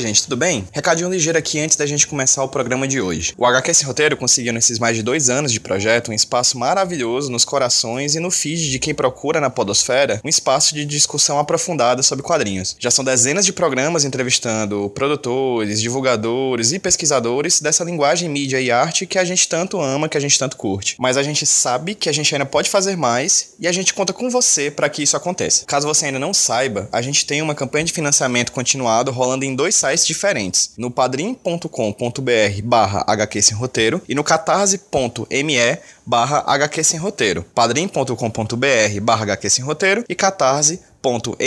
Oi, gente, tudo bem? Recadinho ligeiro aqui antes da gente começar o programa de hoje. O HQ Sem Roteiro conseguiu, nesses mais de dois anos de projeto, um espaço maravilhoso nos corações e no feed de quem procura na Podosfera um espaço de discussão aprofundada sobre quadrinhos. Já são dezenas de programas entrevistando produtores, divulgadores e pesquisadores dessa linguagem, mídia e arte que a gente tanto ama, que a gente tanto curte. Mas a gente sabe que a gente ainda pode fazer mais e a gente conta com você para que isso aconteça. Caso você ainda não saiba, a gente tem uma campanha de financiamento continuado rolando em dois sites diferentes, no padrim.com.br barra HQ Sem Roteiro e no catarse.me barra HQ Sem Roteiro, padrim.com.br barra HQ Sem Roteiro e catarse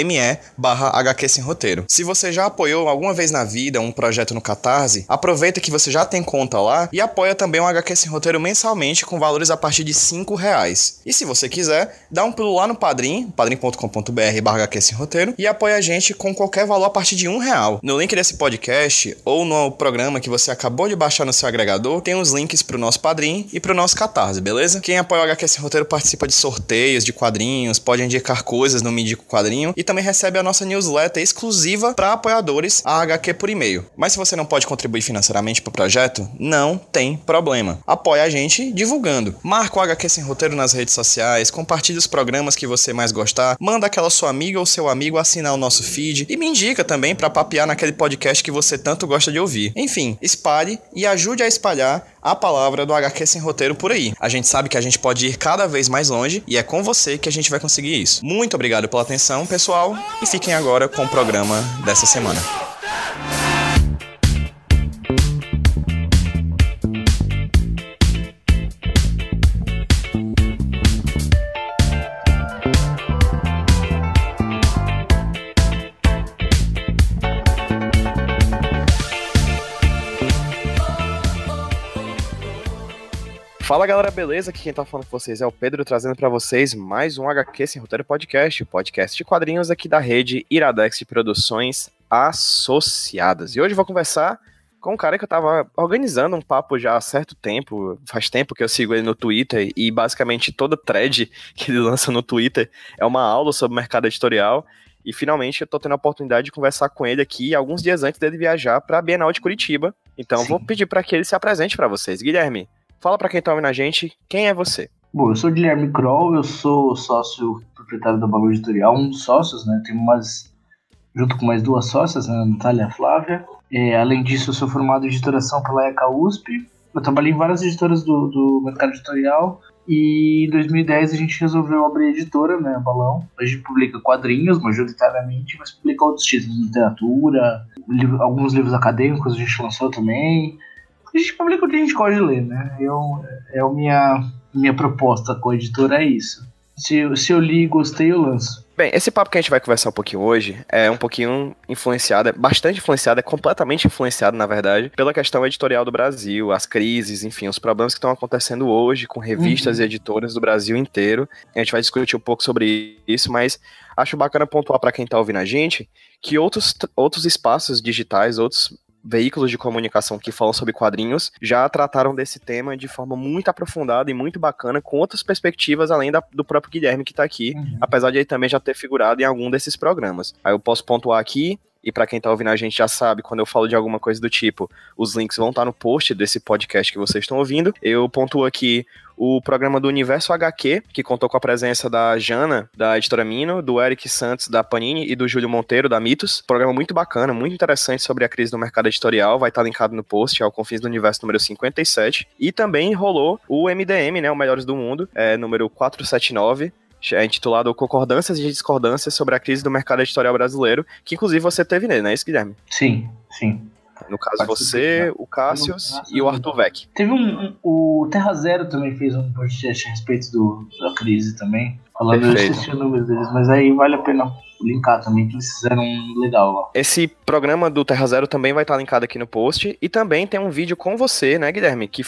me barra HQ Sem Roteiro. Se você já apoiou alguma vez na vida um projeto no Catarse, aproveita que você já tem conta lá e apoia também o HQ Sem Roteiro mensalmente com valores a partir de 5 reais. E se você quiser, dá um pulo lá no Padrim, padrim.com.br barra HQ Sem Roteiro e apoia a gente com qualquer valor a partir de um real. No link desse podcast ou no programa que você acabou de baixar no seu agregador, tem os links pro nosso Padrim e pro nosso Catarse, beleza? Quem apoia o HQ Sem Roteiro participa de sorteios de quadrinhos, pode indicar coisas no Me Quadrinho quadrinho e também recebe a nossa newsletter exclusiva para apoiadores, a HQ por e-mail. Mas se você não pode contribuir financeiramente para o projeto, não tem problema. Apoie a gente divulgando. Marca o HQ Sem Roteiro nas redes sociais, compartilhe os programas que você mais gostar, manda aquela sua amiga ou seu amigo assinar o nosso feed e me indica também para papear naquele podcast que você tanto gosta de ouvir. Enfim, espalhe e ajude a espalhar a palavra do HQ Sem Roteiro por aí. A gente sabe que a gente pode ir cada vez mais longe e é com você que a gente vai conseguir isso. Muito obrigado pela atenção, pessoal, e fiquem agora com o programa dessa semana. Fala galera, beleza? Aqui quem tá falando com vocês é o Pedro, trazendo para vocês mais um HQ Sem Roteiro Podcast, podcast de quadrinhos aqui da rede Iradex de Produções Associadas. E hoje eu vou conversar com um cara que eu tava organizando um papo já há certo tempo, faz tempo que eu sigo ele no Twitter, e basicamente toda thread que ele lança no Twitter é uma aula sobre mercado editorial. E finalmente eu tô tendo a oportunidade de conversar com ele aqui alguns dias antes dele viajar para a Bienal de Curitiba. Então Sim. vou pedir para que ele se apresente para vocês. Guilherme, Fala para quem tá ouvindo a gente, quem é você? Bom, eu sou Guilherme Kroll, eu sou sócio proprietário da Balão Editorial, um sócios, né? Tenho umas, junto com mais duas sócias, né? A Natália e a Flávia. É, além disso, eu sou formado em editoração pela ECA USP. Eu trabalhei em várias editoras do, do mercado editorial e em 2010 a gente resolveu abrir a editora, né, Balão. A gente publica quadrinhos, majoritariamente, mas publica outros títulos literatura, livro, alguns livros acadêmicos a gente lançou também a gente publica o que a gente pode ler, né? Eu, é a minha, minha proposta com a editora é isso. Se, se eu li e gostei, eu lanço. Bem, esse papo que a gente vai conversar um pouquinho hoje é um pouquinho influenciado, é bastante influenciado, é completamente influenciado, na verdade, pela questão editorial do Brasil, as crises, enfim, os problemas que estão acontecendo hoje com revistas uhum. e editoras do Brasil inteiro. A gente vai discutir um pouco sobre isso, mas acho bacana pontuar para quem está ouvindo a gente que outros, outros espaços digitais, outros veículos de comunicação que falam sobre quadrinhos já trataram desse tema de forma muito aprofundada e muito bacana, com outras perspectivas além da, do próprio Guilherme que está aqui, uhum. apesar de ele também já ter figurado em algum desses programas. Aí eu posso pontuar aqui e para quem tá ouvindo a gente já sabe, quando eu falo de alguma coisa do tipo, os links vão estar tá no post desse podcast que vocês estão ouvindo. Eu pontuo aqui o programa do Universo HQ, que contou com a presença da Jana, da Editora Mino, do Eric Santos, da Panini, e do Júlio Monteiro, da Mitos. Programa muito bacana, muito interessante sobre a crise do mercado editorial, vai estar tá linkado no post, é o Confins do Universo número 57. E também rolou o MDM, né, o Melhores do Mundo, é, número 479, é intitulado Concordâncias e Discordâncias sobre a Crise do Mercado Editorial Brasileiro, que inclusive você teve nele, não é isso, Guilherme? Sim, sim. No caso, você, o Cassius e o Arthur Vec. Teve um, um, O Terra Zero também fez um podcast a respeito do, da crise também. Falando, Perfeito. eu esqueci o número deles, mas aí vale a pena linkar também, que eles fizeram legal lá. Esse programa do Terra Zero também vai estar linkado aqui no post. E também tem um vídeo com você, né, Guilherme? Que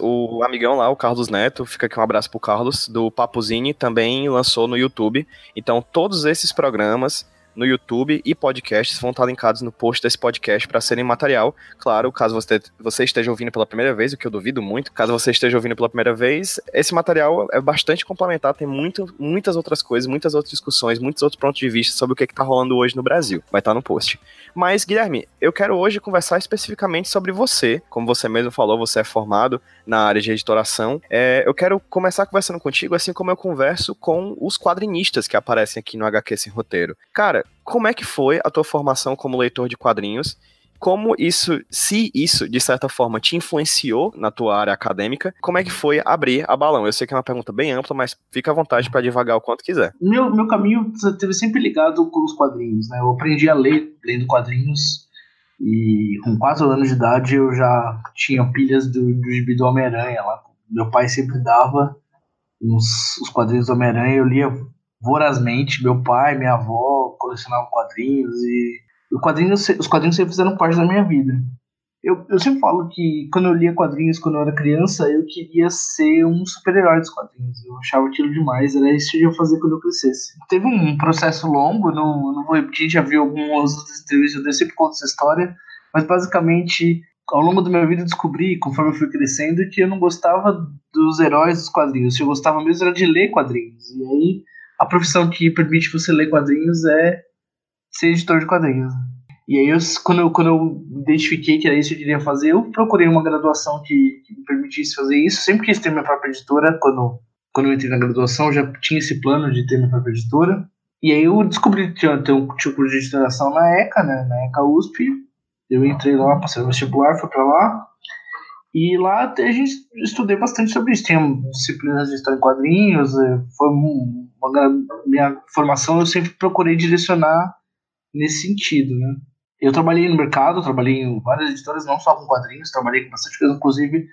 o, o, amigão lá, o Carlos Neto, fica aqui um abraço pro Carlos, do Papuzine, também lançou no YouTube. Então, todos esses programas no YouTube e podcasts vão estar linkados no post desse podcast para serem material. Claro, caso você, você esteja ouvindo pela primeira vez, o que eu duvido muito, caso você esteja ouvindo pela primeira vez, esse material é bastante complementar, tem muito, muitas outras coisas, muitas outras discussões, muitos outros pontos de vista sobre o que está rolando hoje no Brasil. Vai estar no post. Mas, Guilherme, eu quero hoje conversar especificamente sobre você. Como você mesmo falou, você é formado na área de editoração. É, eu quero começar conversando contigo, assim como eu converso com os quadrinistas que aparecem aqui no HQ Sem Roteiro. Cara, como é que foi a tua formação como leitor de quadrinhos? Como isso, se isso de certa forma te influenciou na tua área acadêmica, como é que foi abrir a balão? Eu sei que é uma pergunta bem ampla, mas fica à vontade para devagar o quanto quiser. Meu, meu caminho esteve sempre ligado com os quadrinhos, né? Eu aprendi a ler lendo quadrinhos e com 4 anos de idade eu já tinha pilhas do, do gibi do Homem-Aranha lá. Meu pai sempre dava os, os quadrinhos do Homem-Aranha, eu lia vorazmente. Meu pai, minha avó colecionavam quadrinhos e o quadrinho, os quadrinhos sempre fizeram parte da minha vida. Eu, eu sempre falo que quando eu lia quadrinhos quando eu era criança, eu queria ser um super-herói dos quadrinhos. Eu achava aquilo demais, era isso que eu ia fazer quando eu crescesse. Teve um processo longo, não, não vou repetir, já vi algumas outras entrevistas, eu sempre conto essa história, mas basicamente ao longo da minha vida descobri, conforme eu fui crescendo, que eu não gostava dos heróis dos quadrinhos. Eu gostava mesmo era de ler quadrinhos. E aí a profissão que permite você ler quadrinhos é ser editor de quadrinhos. E aí, eu, quando, eu, quando eu identifiquei que era isso que eu queria fazer, eu procurei uma graduação que, que me permitisse fazer isso. Sempre quis ter minha própria editora. Quando, quando eu entrei na graduação, já tinha esse plano de ter minha própria editora. E aí eu descobri que tinha, tinha um curso de editoração na ECA, né, na ECA USP. Eu entrei lá, passei no vestibular, fui para lá. E lá a gente estudei bastante sobre isso. Tinha disciplinas de história em quadrinhos. Eh, foi uma, minha formação, eu sempre procurei direcionar nesse sentido, né? Eu trabalhei no mercado, trabalhei em várias editoras, não só com quadrinhos, trabalhei com bastante coisa, inclusive,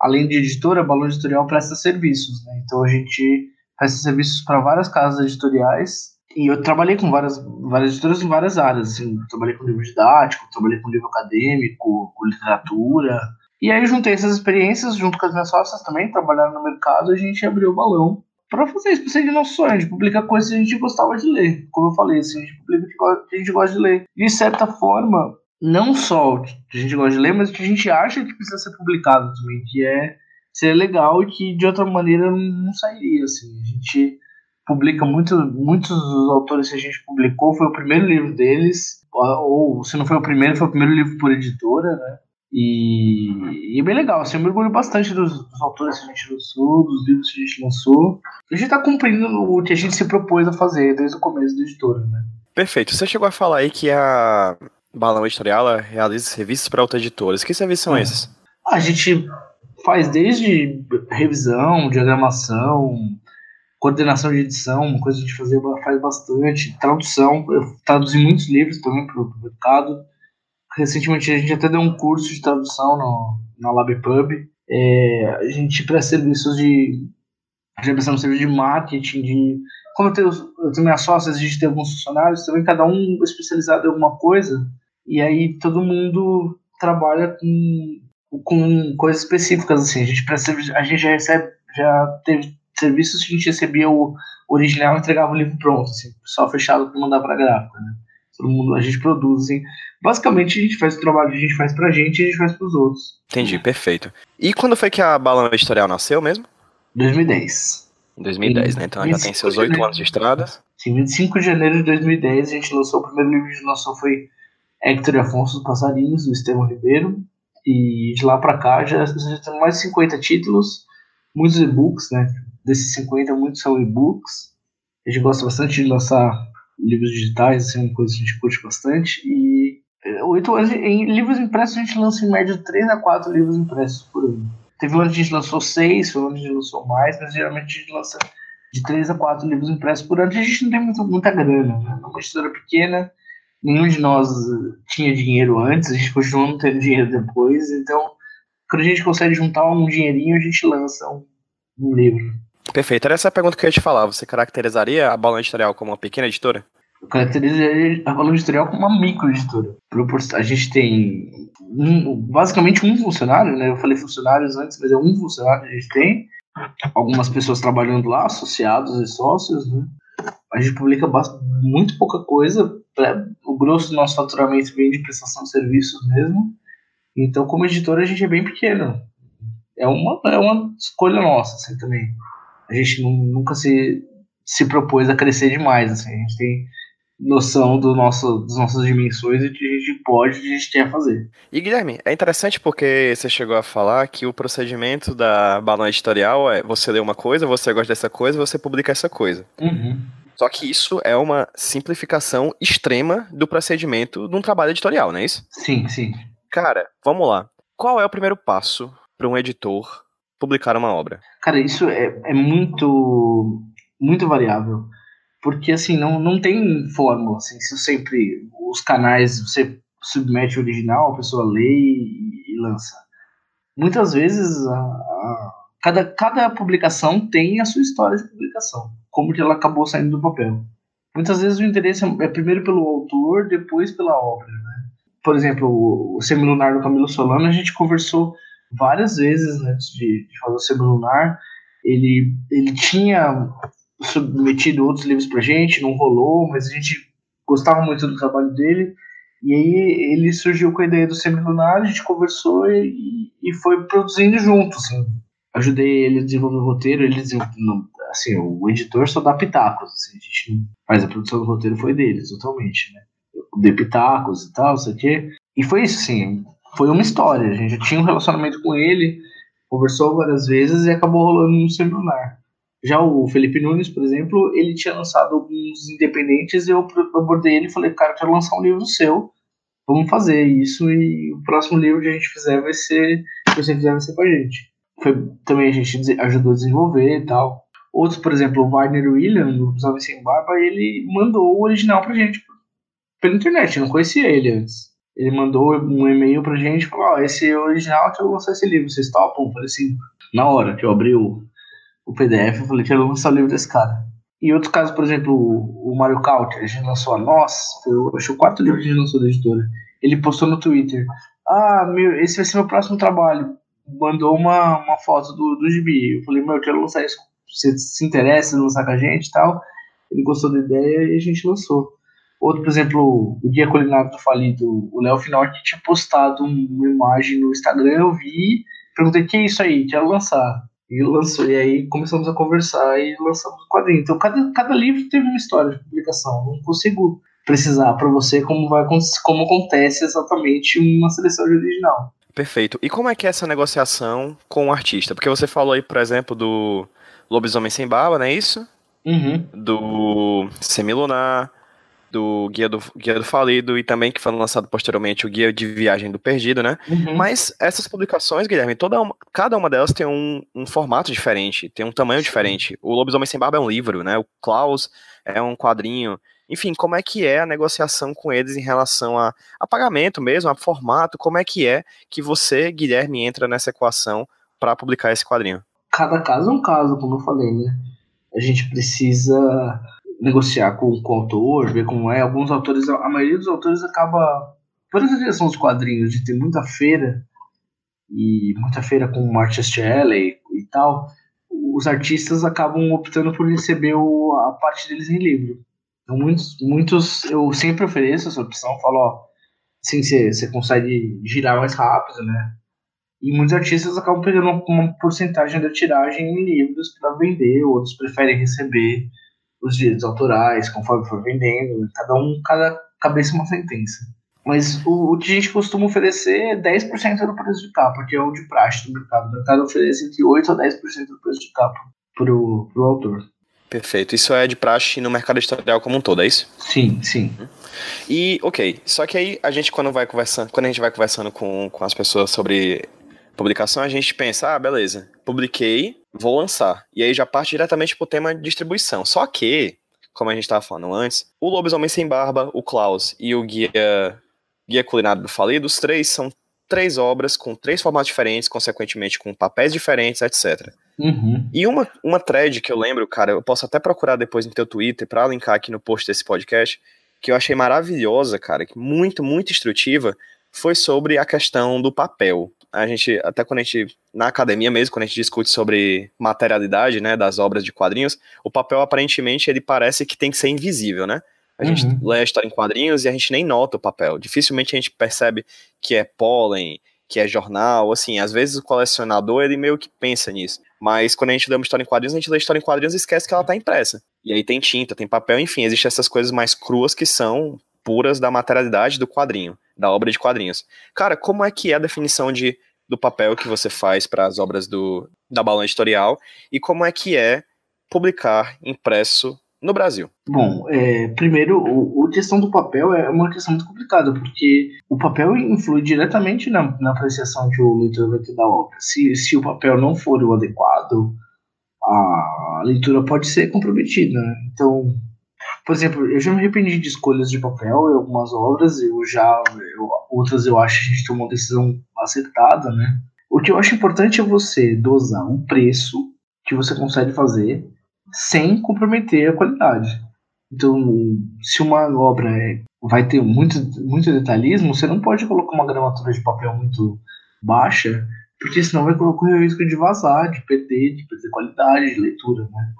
além de editora, Balão Editorial presta serviços, né? Então a gente presta serviços para várias casas editoriais. E eu trabalhei com várias, várias editoras em várias áreas, assim, trabalhei com livro didático, trabalhei com livro acadêmico, com literatura, e aí juntei essas experiências junto com as minhas sócias também, trabalhando no mercado, a gente abriu o balão para fazer isso, para ser de nosso sonho, de publicar coisas que a gente gostava de ler. Como eu falei, assim, a gente publica o que a gente gosta de ler. De certa forma, não só o que a gente gosta de ler, mas o que a gente acha que precisa ser publicado também, que é ser legal e que de outra maneira não sairia, assim. A gente publica muito, muitos dos autores que a gente publicou, foi o primeiro livro deles, ou se não foi o primeiro, foi o primeiro livro por editora, né? E, e, é bem legal, assim, eu mergulho bastante dos, dos, autores que a gente lançou, dos livros que a gente lançou. A gente está cumprindo o que a gente se propôs a fazer desde o começo da editora, né? Perfeito. Você chegou a falar aí que a Balão Editorial realiza serviços para outras editoras. Que serviços são é. esses? A gente faz desde revisão, diagramação, coordenação de edição, uma coisa que a gente fazia, faz bastante, tradução. Eu traduzi muitos livros também para o mercado recentemente a gente até deu um curso de tradução no, na LabPub. É, a gente presta serviços de. Já prestamos serviço de marketing, de. Como eu tenho, eu tenho minhas sócias, a gente tem alguns funcionários, também cada um especializado em alguma coisa, e aí todo mundo trabalha com, com coisas específicas, assim. A gente, presta, a gente já recebe, já teve serviços que a gente recebia o original e entregava o livro pronto, assim, só fechado para mandar para a gráfica, né? Todo mundo, a gente produz, assim. Basicamente, a gente faz o trabalho que a gente faz pra gente e a gente faz pros outros. Entendi, perfeito. E quando foi que a Balão Editorial nasceu mesmo? 2010. Em 2010, né? Então já tem seus oito anos de estrada. Sim, 25 de janeiro de 2010 a gente lançou, o primeiro livro que a gente lançou foi Hector e Afonso dos Passarinhos, do Estevão Ribeiro. E de lá pra cá já, já tem mais de 50 títulos, muitos e-books, né? Desses 50, muitos são e-books. A gente gosta bastante de lançar livros digitais, assim, uma coisa que a gente curte bastante. E oito anos em livros impressos a gente lança em média 3 a 4 livros impressos por ano. Teve um ano que a gente lançou 6, foi um ano que a gente lançou mais, mas geralmente a gente lança de 3 a 4 livros impressos por ano. A gente não tem muito, muita grana, né? É uma editora pequena, nenhum de nós tinha dinheiro antes, a gente continua não tendo dinheiro depois, então quando a gente consegue juntar um dinheirinho, a gente lança um, um livro. Perfeito. Era essa a pergunta que eu ia te falar. Você caracterizaria a Balão Editorial como uma pequena editora? Eu caracterizaria a Balão Editorial como uma micro editora. A gente tem um, basicamente um funcionário, né? Eu falei funcionários antes, mas é um funcionário que a gente tem. Algumas pessoas trabalhando lá, associados e sócios, né? a gente publica muito pouca coisa, pra, o grosso do nosso faturamento vem de prestação de serviços mesmo. Então, como editora, a gente é bem pequeno. É uma, é uma escolha nossa, assim, também. A gente nunca se, se propôs a crescer demais, assim. A gente tem noção do nosso, das nossas dimensões e que a gente pode e a gente quer fazer. E Guilherme, é interessante porque você chegou a falar que o procedimento da balão editorial é você lê uma coisa, você gosta dessa coisa, você publica essa coisa. Uhum. Só que isso é uma simplificação extrema do procedimento de um trabalho editorial, não é isso? Sim, sim. Cara, vamos lá. Qual é o primeiro passo para um editor publicar uma obra? Cara, isso é, é muito, muito variável porque assim não, não tem fórmula assim se sempre os canais você submete o original a pessoa lê e, e lança muitas vezes a, a, cada, cada publicação tem a sua história de publicação como que ela acabou saindo do papel muitas vezes o interesse é, é primeiro pelo autor depois pela obra né? por exemplo o, Semilunar do Camilo Solano a gente conversou várias vezes antes de, de fazer o Semilunar ele, ele tinha submetido outros livros pra gente, não rolou, mas a gente gostava muito do trabalho dele. E aí ele surgiu com a ideia do Semilunar, a gente conversou e, e foi produzindo junto, assim. Ajudei ele a desenvolver o roteiro, ele assim, o editor só dá pitacos, assim, a gente faz a produção do roteiro foi dele, totalmente, né? Eu dei pitacos e tal, sei o quê. E foi isso, assim, foi uma história, a gente já tinha um relacionamento com ele, conversou várias vezes e acabou rolando no Semilunar. Já o Felipe Nunes, por exemplo, ele tinha lançado alguns independentes e eu abordei ele e falei, cara, quero lançar um livro seu, vamos fazer isso e o próximo livro que a gente fizer vai ser, que você fizer vai ser com a gente. Foi, também a gente ajudou a desenvolver e tal. Outros, por exemplo, o Wagner William, do Homens Sem Barba, ele mandou o original pra gente pela internet, eu não conhecia ele antes. Ele mandou um e-mail pra gente falou, ó, oh, esse é o original que eu lançar esse livro, vocês topam? Eu falei assim, na hora que eu abri o, o PDF, eu falei, quero lançar o livro desse cara. E outros casos, por exemplo, o, o Mario Kart, a gente lançou a Nós, eu acho o quarto livro que a gente lançou da editora. Ele postou no Twitter, ah, meu, esse vai ser meu próximo trabalho. Mandou uma, uma foto do, do gibi. Eu falei, meu, eu quero lançar isso. Você se interessa em lançar com a gente e tal? Ele gostou da ideia e a gente lançou. Outro, por exemplo, o Guia Culinário do Falido, o Léo Finorti tinha postado uma imagem no Instagram, eu vi, perguntei, que é isso aí? Quero lançar. E lançou, e aí começamos a conversar e lançamos o quadrinho. Então cada, cada livro teve uma história de publicação. Não consigo precisar para você como vai como acontece exatamente uma seleção de original. Perfeito. E como é que é essa negociação com o artista? Porque você falou aí, por exemplo, do Lobisomem Sem Barba, não é isso? Uhum. Do Semilunar, do Guia do, Guia do Falido e também que foi lançado posteriormente o Guia de Viagem do Perdido, né? Uhum. Mas essas publicações, Guilherme, toda uma, cada uma delas tem um, um formato diferente, tem um tamanho diferente. O Lobisomem Sem Barba é um livro, né? O Klaus é um quadrinho. Enfim, como é que é a negociação com eles em relação a, a pagamento mesmo, a formato? Como é que é que você, Guilherme, entra nessa equação para publicar esse quadrinho? Cada caso é um caso, como eu falei, né? A gente precisa negociar com, com o autor, ver como é. Alguns autores, a maioria dos autores acaba, por essa direção dos quadrinhos, de ter muita feira, e muita feira com Artist Alley e tal, os artistas acabam optando por receber o, a parte deles em livro. Então, muitos, muitos eu sempre ofereço essa opção, falo, ó, assim você consegue girar mais rápido, né? E muitos artistas acabam pegando uma porcentagem da tiragem em livros para vender, outros preferem receber os direitos autorais, conforme for vendendo, cada um, cada cabeça é uma sentença. Mas o, o que a gente costuma oferecer é 10% do preço de capa, que é o de praxe do mercado. O mercado oferece entre 8% a 10% do preço de capa pro, pro autor. Perfeito. Isso é de praxe no mercado editorial como um todo, é isso? Sim, sim. E, ok, só que aí a gente quando vai conversando, quando a gente vai conversando com, com as pessoas sobre publicação, a gente pensa, ah, beleza, publiquei, vou lançar. E aí já parte diretamente pro tema de distribuição. Só que, como a gente estava falando antes, o Lobisomem Sem Barba, o Klaus e o Guia, Guia Culinário do Falido, os três são três obras com três formatos diferentes, consequentemente com papéis diferentes, etc. Uhum. E uma, uma thread que eu lembro, cara, eu posso até procurar depois no teu Twitter para linkar aqui no post desse podcast, que eu achei maravilhosa, cara, muito, muito instrutiva, foi sobre a questão do papel. A gente, até quando a gente, na academia mesmo, quando a gente discute sobre materialidade, né, das obras de quadrinhos, o papel aparentemente ele parece que tem que ser invisível, né? A gente uhum. lê a história em quadrinhos e a gente nem nota o papel. Dificilmente a gente percebe que é pólen, que é jornal, assim, às vezes o colecionador ele meio que pensa nisso. Mas quando a gente lê uma história em quadrinhos, a gente lê a história em quadrinhos e esquece que ela tá impressa. E aí tem tinta, tem papel, enfim, existem essas coisas mais cruas que são puras da materialidade do quadrinho, da obra de quadrinhos. Cara, como é que é a definição de, do papel que você faz para as obras do, da Balão Editorial e como é que é publicar impresso no Brasil? Bom, é, primeiro, o, a questão do papel é uma questão muito complicada, porque o papel influi diretamente na, na apreciação que o leitor vai ter da obra. Se, se o papel não for o adequado, a leitura pode ser comprometida. Né? Então, por exemplo, eu já me arrependi de escolhas de papel em algumas obras, eu já, eu, outras eu acho que a gente tomou uma decisão acertada, né? O que eu acho importante é você dosar um preço que você consegue fazer sem comprometer a qualidade. Então, se uma obra é, vai ter muito, muito detalhismo, você não pode colocar uma gramatura de papel muito baixa, porque senão vai colocar o risco de vazar, de perder, de perder qualidade de leitura, né?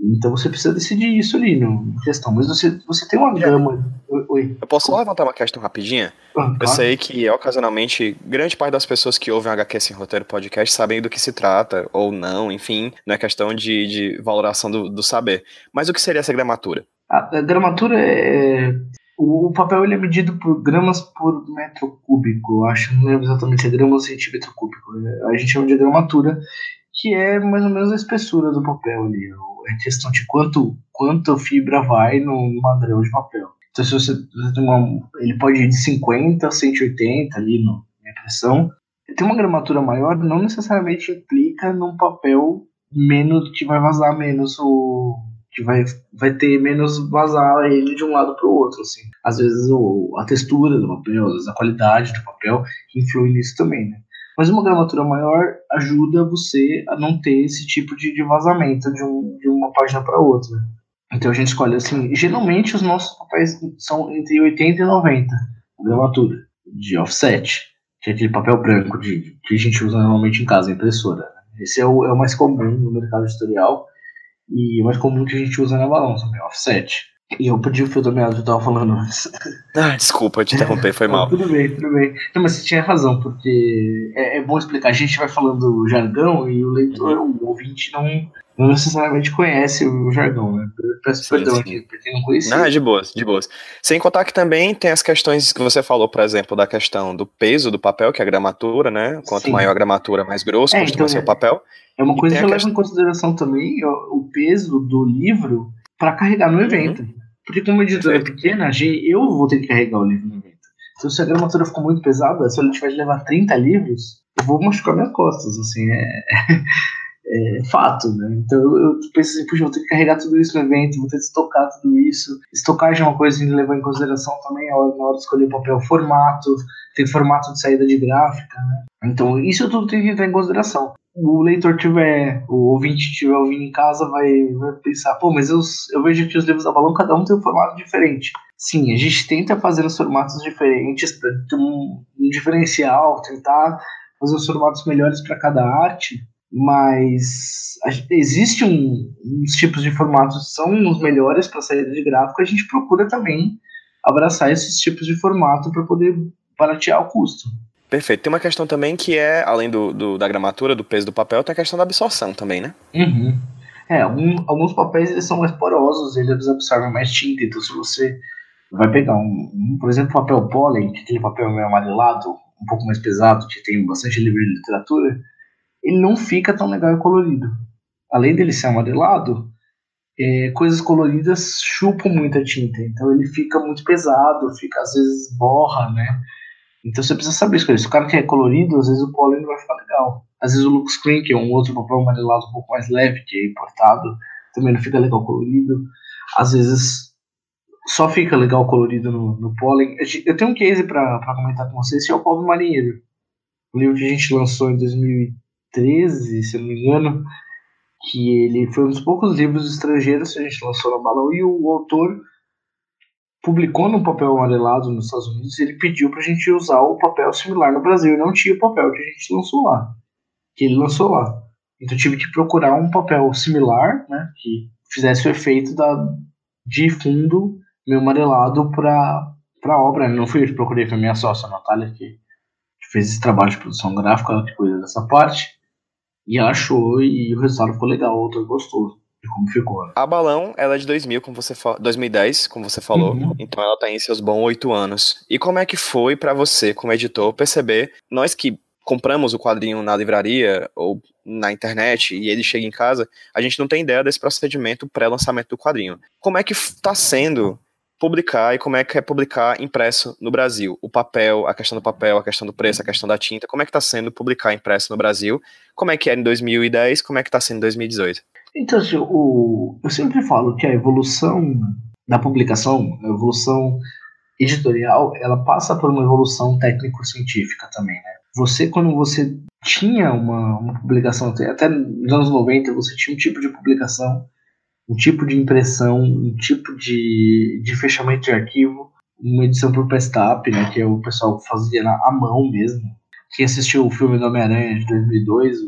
Então você precisa decidir isso ali no questão. Mas você, você tem uma gama. Oi. Eu posso só levantar uma questão rapidinha? Ah, eu sei que ocasionalmente grande parte das pessoas que ouvem o HQ Sem Roteiro Podcast sabem do que se trata, ou não, enfim, não é questão de, de valoração do, do saber. Mas o que seria essa gramatura? A, a gramatura é. O, papel ele é medido por gramas por metro cúbico, eu acho, não lembro exatamente se é grama ou centímetro cúbico. A gente chama de gramatura, que é mais ou menos a espessura do papel ali, é questão de quanto, quanto fibra vai no madrão de papel. Então, se você, você uma, ele pode ir de 50 a 180 ali no, na impressão. Ter uma gramatura maior não necessariamente implica num papel menos que vai vazar menos o que vai, vai ter menos vazar ele de um lado para o outro assim às vezes o, a textura do papel às vezes a qualidade do papel influi nisso também né mas uma gramatura maior ajuda você a não ter esse tipo de, de vazamento de, um, de uma página para outra. Então a gente escolhe assim. Geralmente os nossos papéis são entre 80 e 90 gramatura de offset, que é aquele papel branco de, que a gente usa normalmente em casa, impressora. Esse é o, é o mais comum no mercado editorial e o mais comum que a gente usa na balança, também, offset. E eu perdi o fio da meada que eu tava falando antes. Ah, desculpa te interromper, foi mal. tudo bem, tudo bem. Não, mas você tinha razão, porque é, é, bom explicar. A gente vai falando jargão e o leitor, o ouvinte, não, não necessariamente conhece o jargão, né? Peço perdão aqui, porque não conhecia. Não, de boas, de boas. Sem contar que também tem as questões que você falou, por exemplo, da questão do peso do papel, que é a gramatura, né? Quanto sim. maior a gramatura, mais grosso é, costuma então, ser o papel. É uma coisa que eu levo em consideração também, o peso do livro para carregar no uhum. evento. Uhum. Porque como a editora é pequena, eu vou ter que carregar o livro no evento. Então se a gramatura ficou muito pesada, se eu tiver de levar 30 livros, eu vou machucar minhas costas, assim, é, é fato, né? Então eu penso assim, puxa, vou ter que carregar tudo isso no evento, vou ter que estocar tudo isso. Estocagem é uma coisa que levar em consideração também na hora de escolher o papel, formato, tem formato de saída de gráfica, né? Então isso tudo tem que entrar em consideração o leitor tiver, o ouvinte tiver ouvindo em casa, vai, vai pensar, pô, mas eu, eu vejo que os livros da Balão, cada um tem um formato diferente. Sim, a gente tenta fazer os formatos diferentes para ter um, um, diferencial, tentar fazer os formatos melhores para cada arte, mas existe um, uns tipos de formatos que são os melhores para saída de gráfico, a gente procura também abraçar esses tipos de formato para poder baratear o custo. Perfeito. Tem uma questão também que é, além do, do, da gramatura, do peso do papel, tem a questão da absorção também, né? Uhum. É, alguns papéis eles são mais porosos, eles absorvem mais tinta, então se você vai pegar um, um por exemplo, papel pólen, que é aquele papel meio amarelado, um pouco mais pesado, que tem bastante livro de literatura, ele não fica tão legal e colorido. Além dele ser amarelado, é, coisas coloridas chupam muita tinta, então ele fica muito pesado, fica às vezes borra, né? Então você precisa saber escolher. Se o cara quer colorido, às vezes o não vai ficar legal. Às vezes o Lux Cream, que é um outro papel amarelado um pouco mais leve, que é importado, também não fica legal colorido. Às vezes só fica legal colorido no, no pólen. Eu tenho um case para comentar com vocês, que é o Pobre Marinheiro. Um livro que a gente lançou em 2013, se eu não me engano, que ele foi um dos poucos livros estrangeiros que a gente lançou na Balão, e o autor publicou num papel amarelado nos Estados Unidos, ele pediu pra gente usar o papel similar no Brasil. Não tinha o papel que a gente lançou lá. Que ele lançou lá. Então eu tive que procurar um papel similar, né? Que fizesse o efeito da, de fundo meio amarelado para a obra. Não fui eu que procurei, foi minha sócia, a Natália, que, fez esse trabalho de produção gráfica, ela que cuida dessa parte. E ela achou e o resultado ficou legal, o autor gostou de como ficou. A Balão, ela é de 2000, como você 2010, como você falou. Uhum. Então ela tá em seus bons oito anos. E como é que foi para você, como editor, perceber, nós que compramos o quadrinho na livraria ou na internet e ele chega em casa, a gente não tem ideia desse procedimento pré-lançamento do quadrinho. Como é que está sendo publicar e como é que é publicar impresso no Brasil? O papel, a questão do papel, a questão do preço, a questão da tinta, como é que está sendo publicar impresso no Brasil? Como é que era em 2010, como é que está sendo em 2018? Então, assim, o, eu sempre falo que a evolução da publicação, a evolução editorial, ela passa por uma evolução técnico-científica também, né? Você, quando você tinha uma, uma publicação, até nos anos 90, você tinha um tipo de publicação, um tipo de impressão, um tipo de, de fechamento de arquivo, uma edição por Pestap, né, que é o pessoal fazia na, à mão mesmo. Quem assistiu o filme do Homem-Aranha de 2002,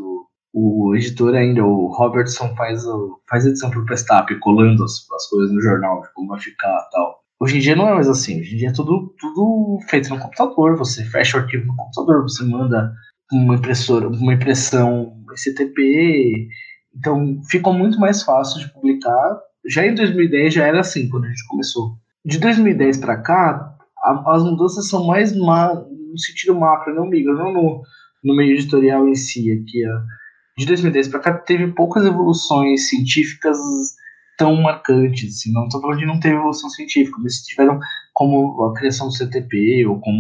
o, editor ainda, o Robertson, faz, o, faz edição por Pestap, colando as, as coisas no jornal, como vai ficar tal. Hoje em dia não é mais assim, hoje em dia é tudo, tudo feito no computador, você fecha o arquivo no computador, você manda uma impressora, uma impressão CTP, então ficou muito mais fácil de publicar. Já em 2010 já era assim quando a gente começou. De 2010 para cá, a, as mudanças são mais ma, no sentido macro, não micro, não no, no meio editorial em si. Aqui, de 2010 para cá teve poucas evoluções científicas tão marcantes. Assim, não estou falando de não ter evolução científica, mas tiveram como a criação do CTP, ou como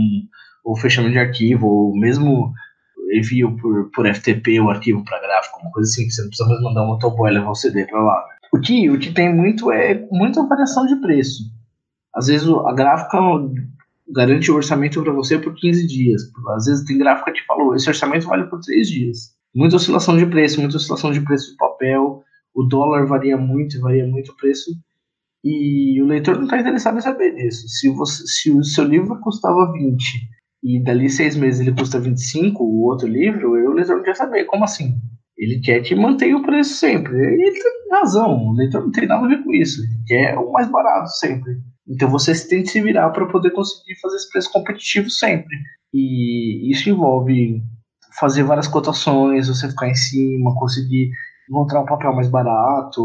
o fechamento de arquivo, ou mesmo envio por, por FTP o arquivo para gráfico, uma coisa assim, que você não precisa mais mandar um motoboy levar o CD para lá. O que, o que tem muito é muita variação de preço. Às vezes a gráfica garante o orçamento para você por 15 dias. Às vezes tem gráfica que falou, esse orçamento vale por 3 dias. Muita oscilação de preço, muita oscilação de preço de papel, o dólar varia muito, varia muito o preço, e o leitor não está interessado em saber disso. Se, você, se o seu livro custava 20 e dali seis meses ele custa 25, o outro livro, o leitor não quer saber. Como assim? Ele quer que mantenha o preço sempre. Ele tem razão, o leitor não tem nada a ver com isso. Ele quer o mais barato sempre. Então você tem que se virar para poder conseguir fazer esse preço competitivo sempre. E isso envolve fazer várias cotações, você ficar em cima, conseguir encontrar um papel mais barato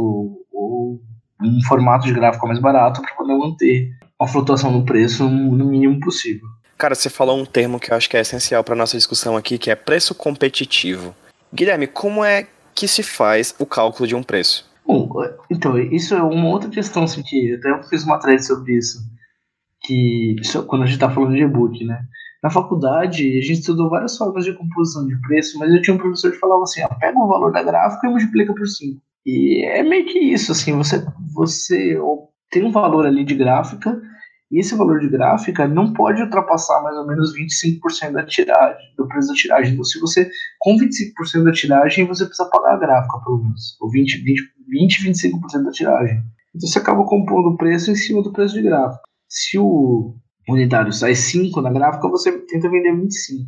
ou um formato de gráfico mais barato para poder manter a flutuação no preço no mínimo possível. Cara, você falou um termo que eu acho que é essencial para nossa discussão aqui, que é preço competitivo. Guilherme, como é que se faz o cálculo de um preço? Bom, então, isso é uma outra questão, assim, que até fiz uma thread sobre isso, que quando a gente está falando de e-book, né? Na faculdade, a gente estudou várias formas de composição de preço, mas eu tinha um professor que falava assim: ó, pega o valor da gráfica e multiplica por 5. E é meio que isso, assim, você, você tem um valor ali de gráfica, e esse valor de gráfica não pode ultrapassar mais ou menos 25% da tiragem, do preço da tiragem. Então, se você, com 25% da tiragem, você precisa pagar a gráfica, pelo menos, ou 20, 20, 20 25% da tiragem. Então, você acaba compondo o preço em cima do preço de gráfica. Se o unitário sai 5 na gráfica, você tenta vender 25.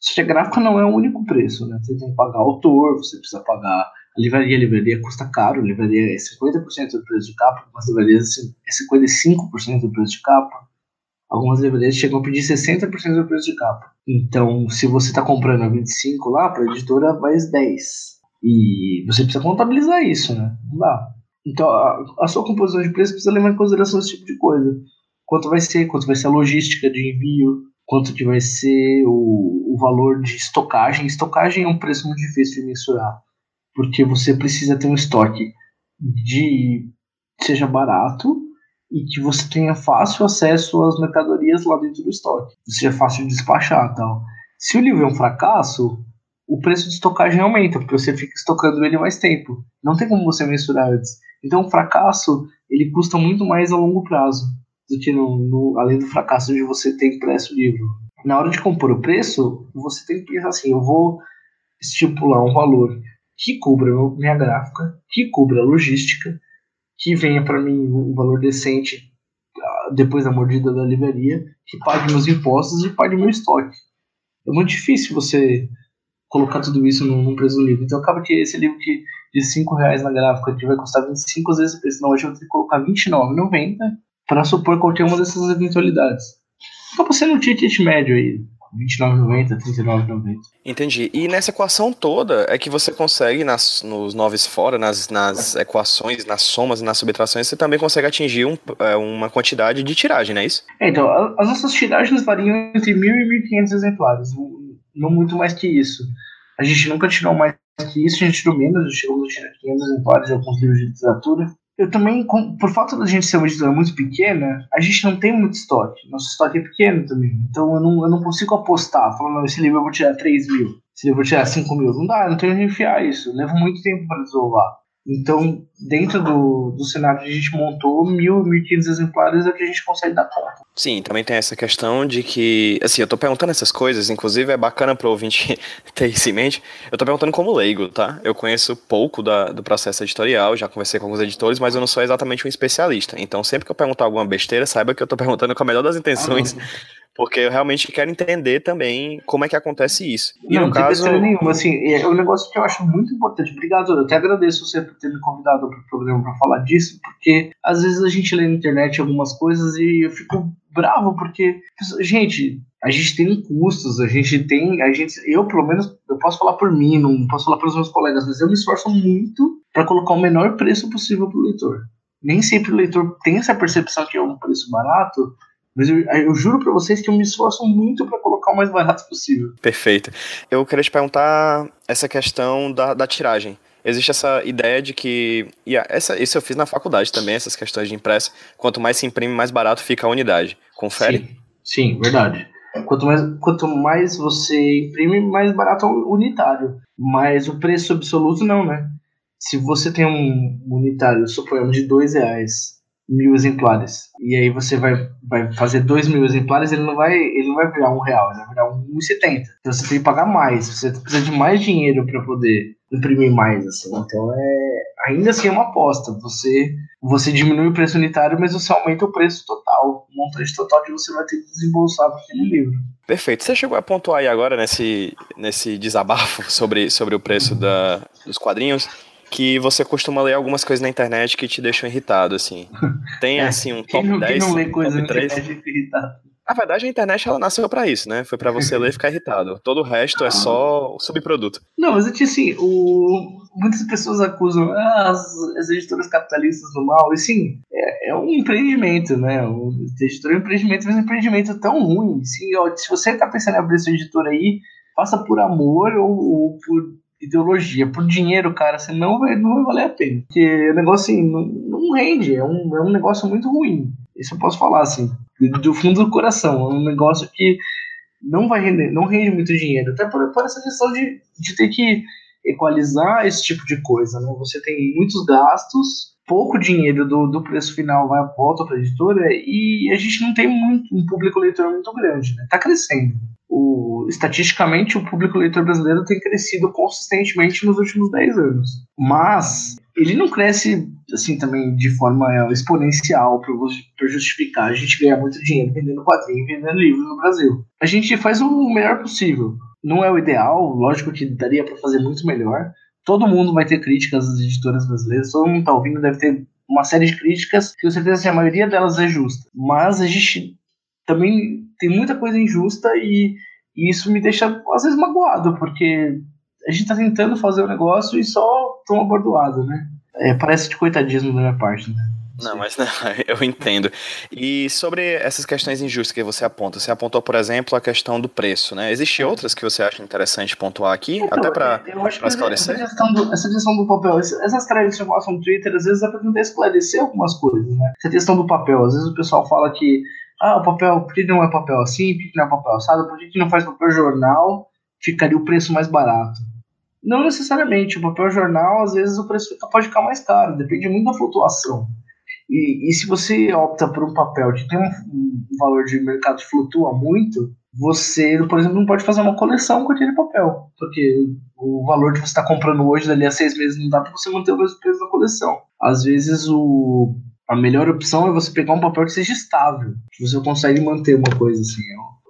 Só que a gráfica não é o único preço, né? Você tem que pagar autor, você precisa pagar a livraria. A livraria custa caro, a livraria é 50% do preço de capa, algumas livrarias é 55% do preço de capa. Algumas livrarias chegam a pedir 60% do preço de capa. Então, se você está comprando a 25 lá, para a editora vai 10. E você precisa contabilizar isso, né? Não dá. Então, a, a sua composição de preço precisa levar em consideração esse tipo de coisa quanto vai ser, quanto vai ser a logística de envio, quanto que vai ser o, o valor de estocagem. Estocagem é um preço muito difícil de mensurar, porque você precisa ter um estoque de seja barato e que você tenha fácil acesso às mercadorias lá dentro do estoque, seja fácil de despachar, tal. Se o livro é um fracasso, o preço de estocagem aumenta, porque você fica estocando ele mais tempo. Não tem como você mensurar antes. Então, o fracasso ele custa muito mais a longo prazo do que no, no, além do fracasso de você ter impresso o livro. Na hora de compor o preço, você tem que pensar assim: eu vou estipular um valor que cubra minha gráfica, que cubra a logística, que venha para mim um valor decente, depois da mordida da livraria, que pague meus impostos e pague meu estoque. É muito difícil você colocar tudo isso num, num preço do livro. Então acaba que esse livro que de 5 reais na gráfica que vai custar 25 vezes o preço, não, hoje eu vou ter que colocar R$29,90 para supor qualquer uma dessas eventualidades. Acaba sendo um ticket médio aí, 29,90, 39,90. Entendi. E nessa equação toda é que você consegue, nas, nos noves fora, nas, nas equações, nas somas, nas subtrações, você também consegue atingir um, é, uma quantidade de tiragem, não é isso? É, então, as nossas tiragens variam entre 1.000 e 1.500 exemplares, não muito mais que isso. A gente nunca tirou mais que isso, a gente tirou menos, a gente chegou a tirar 500 exemplares de alguns livros de literatura eu também, por falta da gente ser uma editora muito pequena, a gente não tem muito estoque. Nosso estoque é pequeno também. Então eu não, eu não consigo apostar, falando, esse livro eu vou tirar 3 mil, esse livro eu vou tirar 5 mil. Não dá, não tenho onde enfiar isso. Leva muito tempo para desovar. Então, dentro do, do cenário que a gente montou, mil, mil quinhentos exemplares é o que a gente consegue dar conta. Sim, também tem essa questão de que, assim, eu tô perguntando essas coisas, inclusive é bacana pro ouvinte ter isso em mente. Eu tô perguntando como leigo, tá? Eu conheço pouco da, do processo editorial, já conversei com alguns editores, mas eu não sou exatamente um especialista. Então, sempre que eu perguntar alguma besteira, saiba que eu tô perguntando com a melhor das intenções. Ah, porque eu realmente quero entender também como é que acontece isso. E não, no caso. Tem nenhuma, assim, é um negócio que eu acho muito importante. Obrigado, eu até agradeço você por ter me convidado para o programa para falar disso, porque às vezes a gente lê na internet algumas coisas e eu fico bravo, porque, gente, a gente tem custos, a gente tem. A gente, eu, pelo menos, eu posso falar por mim, não posso falar pelos meus colegas, mas eu me esforço muito para colocar o menor preço possível para o leitor. Nem sempre o leitor tem essa percepção que é um preço barato, mas eu, eu juro para vocês que eu me esforço muito para colocar o mais barato possível. Perfeito. Eu queria te perguntar essa questão da, da tiragem. Existe essa ideia de que. E essa, isso eu fiz na faculdade também, essas questões de impresso. Quanto mais se imprime, mais barato fica a unidade. Confere? Sim, sim verdade. Quanto mais, quanto mais você imprime, mais barato é o unitário. Mas o preço absoluto não, né? Se você tem um unitário, suponhamos, de dois reais mil exemplares. E aí você vai, vai fazer dois mil exemplares, ele não vai, ele não vai virar um real, ele vai virar um setenta. Então você tem que pagar mais, você precisa de mais dinheiro para poder imprimir mais, assim. Então é ainda assim é uma aposta. Você você diminui o preço unitário, mas você aumenta o preço total, o montante total que você vai ter que desembolsar para aquele livro. Perfeito. Você chegou a pontuar aí agora nesse, nesse desabafo sobre, sobre o preço da, dos quadrinhos que você costuma ler algumas coisas na internet que te deixam irritado, assim. Tem, é, assim, um top quem 10, quem não lê coisa top 3. Na internet irritado. Na verdade, a internet ela nasceu para isso, né? Foi para você ler e ficar irritado. Todo o resto é só o subproduto. Não, mas assim, o... muitas pessoas acusam ah, as, as, editoras capitalistas do mal. E sim, é, é um empreendimento, né? O editor é um empreendimento, mas é um empreendimento tão ruim. Assim, ó, se você tá pensando em abrir sua editora aí, faça por amor ou, ou por ideologia. Por dinheiro, cara, você não vai, não vai valer a pena. Porque o negócio assim, não, não rende, é um, é um negócio muito ruim. Isso eu posso falar assim, do fundo do coração. É um negócio que não vai render, não rende muito dinheiro. Até por, por essa questão de, de ter que equalizar esse tipo de coisa. Né? Você tem muitos gastos, pouco dinheiro do, do preço final vai volta para a editora e a gente não tem muito um público leitor muito grande. Né? Tá crescendo o, estatisticamente o público leitor brasileiro tem crescido consistentemente nos últimos 10 anos. Mas ele não cresce assim também de forma exponencial para justificar a gente ganhar muito dinheiro vendendo quadrinho, vendendo livro no Brasil. A gente faz o melhor possível. Não é o ideal, lógico que daria para fazer muito melhor. Todo mundo vai ter críticas às editoras brasileiras, todo mundo está ouvindo deve ter uma série de críticas, com certeza que a maioria delas é justa. Mas a gente também tem muita coisa injusta e, e, isso me deixa às vezes magoado, porque a gente tá tentando fazer o um negócio e só toma bordoado, né? É, parece de coitadismo da minha parte, né? Não, mas não, eu entendo. E sobre essas questões injustas que você aponta, você apontou, por exemplo, a questão do preço, né? Existem outras que você acha interessante pontuar aqui, então, até para esclarecer? Essa questão, do, essa questão do papel, essas threads que eu no Twitter, às vezes é para tentar esclarecer algumas coisas, né? Essa questão do papel, às vezes o pessoal fala que ah, o papel, por que não é papel assim, por que não é papel assado, por que não faz papel jornal, ficaria o preço mais barato? Não necessariamente, o papel jornal, às vezes o preço pode ficar mais caro, depende muito da flutuação. E, e se você opta por um papel que tem um, um valor de mercado que flutua muito, você, por exemplo, não pode fazer uma coleção com aquele papel, porque o valor que você está comprando hoje, dali a seis meses, não dá para você manter o mesmo preço da coleção. Às vezes o, a melhor opção é você pegar um papel que seja estável, que você consegue manter uma coisa assim.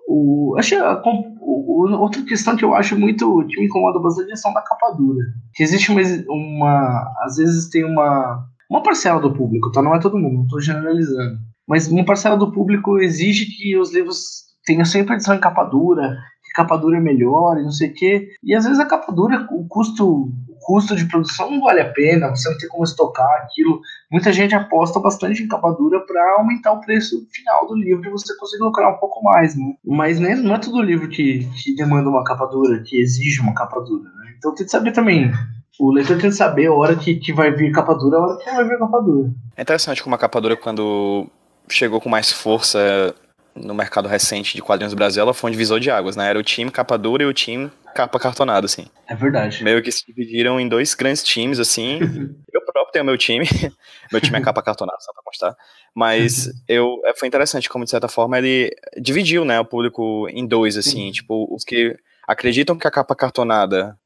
O, a, o, outra questão que eu acho muito que me incomoda bastante é a questão da capa dura. Que existe uma, uma às vezes tem uma uma parcela do público, tá? Não é todo mundo, não estou generalizando. Mas uma parcela do público exige que os livros tenham sempre edição em capa dura, que capa dura é melhor e não sei o quê. E às vezes a capa dura, o custo custo de produção não vale a pena, você não tem como estocar aquilo. Muita gente aposta bastante em capa dura para aumentar o preço final do livro e você conseguir lucrar um pouco mais, né? Mas né, não é todo livro que, que demanda uma capa dura, que exige uma capa dura, né? Então tem que saber também. O leitor tem que saber a hora que, que vai vir capa dura, a hora que vai vir capa dura. É interessante como a capa dura, quando chegou com mais força no mercado recente de quadrinhos do Brasil, ela foi um divisor de águas, né? Era o time capa dura e o time capa cartonada, assim. É verdade. Meio que se dividiram em dois grandes times, assim. eu próprio tenho meu time. meu time é capa cartonada, só pra constar. Mas eu, é, foi interessante como, de certa forma, ele dividiu, né, o público em dois, assim. Tipo, os que acreditam que a capa cartonada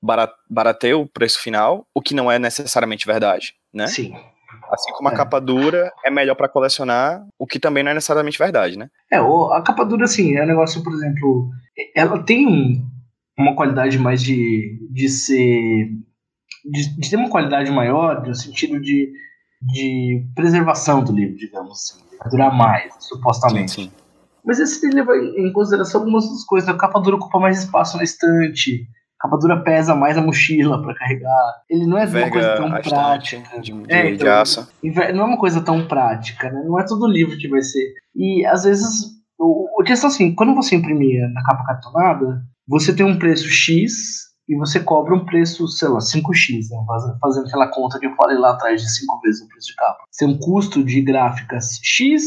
barateia o preço final, o que não é necessariamente verdade, né? Sim. Assim como a é. capa dura é melhor para colecionar, o que também não é necessariamente verdade, né? É, a capa dura, assim, é um negócio, por exemplo, ela tem um, uma qualidade mais de, de ser. De, de, ter uma qualidade maior, no sentido de, de preservação do livro, digamos assim. Vai durar mais, supostamente. Sim, sim. Mas esse tem que levar em consideração algumas das coisas. A capa dura ocupa mais espaço na estante. A capa dura pesa mais a mochila para carregar. Ele não é Vega uma coisa tão prática. De, de, é, então, de aço. Não é uma coisa tão prática, né? Não é todo livro que vai ser. E às vezes. O, o questão assim, quando você imprimia na capa cartonada, você tem um preço X e você cobra um preço, sei lá, 5x, né? fazendo aquela conta que eu falei lá atrás de 5 vezes o preço de capa. Você tem um custo de gráficas X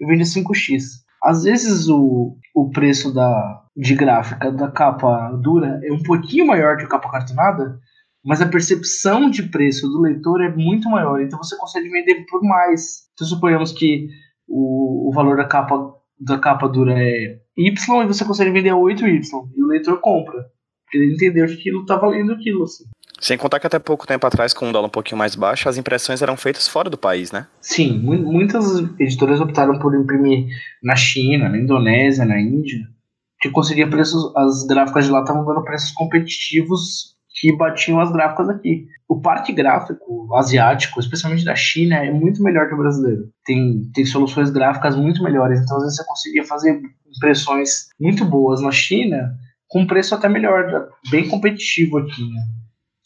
e vende 5x. Às vezes o, o preço da, de gráfica da capa dura é um pouquinho maior que a capa cartonada, mas a percepção de preço do leitor é muito maior, então você consegue vender por mais. Então suponhamos que o, o valor da capa, da capa dura é Y e você consegue vender a 8Y, e o leitor compra. Porque ele entendeu que aquilo está valendo aquilo, assim. Sem contar que até pouco tempo atrás, com um dólar um pouquinho mais baixo, as impressões eram feitas fora do país, né? Sim, muitas editoras optaram por imprimir na China, na Indonésia, na Índia, que conseguia preços, as gráficas de lá estavam dando preços competitivos que batiam as gráficas aqui. O parque gráfico asiático, especialmente da China, é muito melhor que o brasileiro. Tem, tem soluções gráficas muito melhores, então às vezes você conseguia fazer impressões muito boas na China com preço até melhor, bem competitivo aqui, né?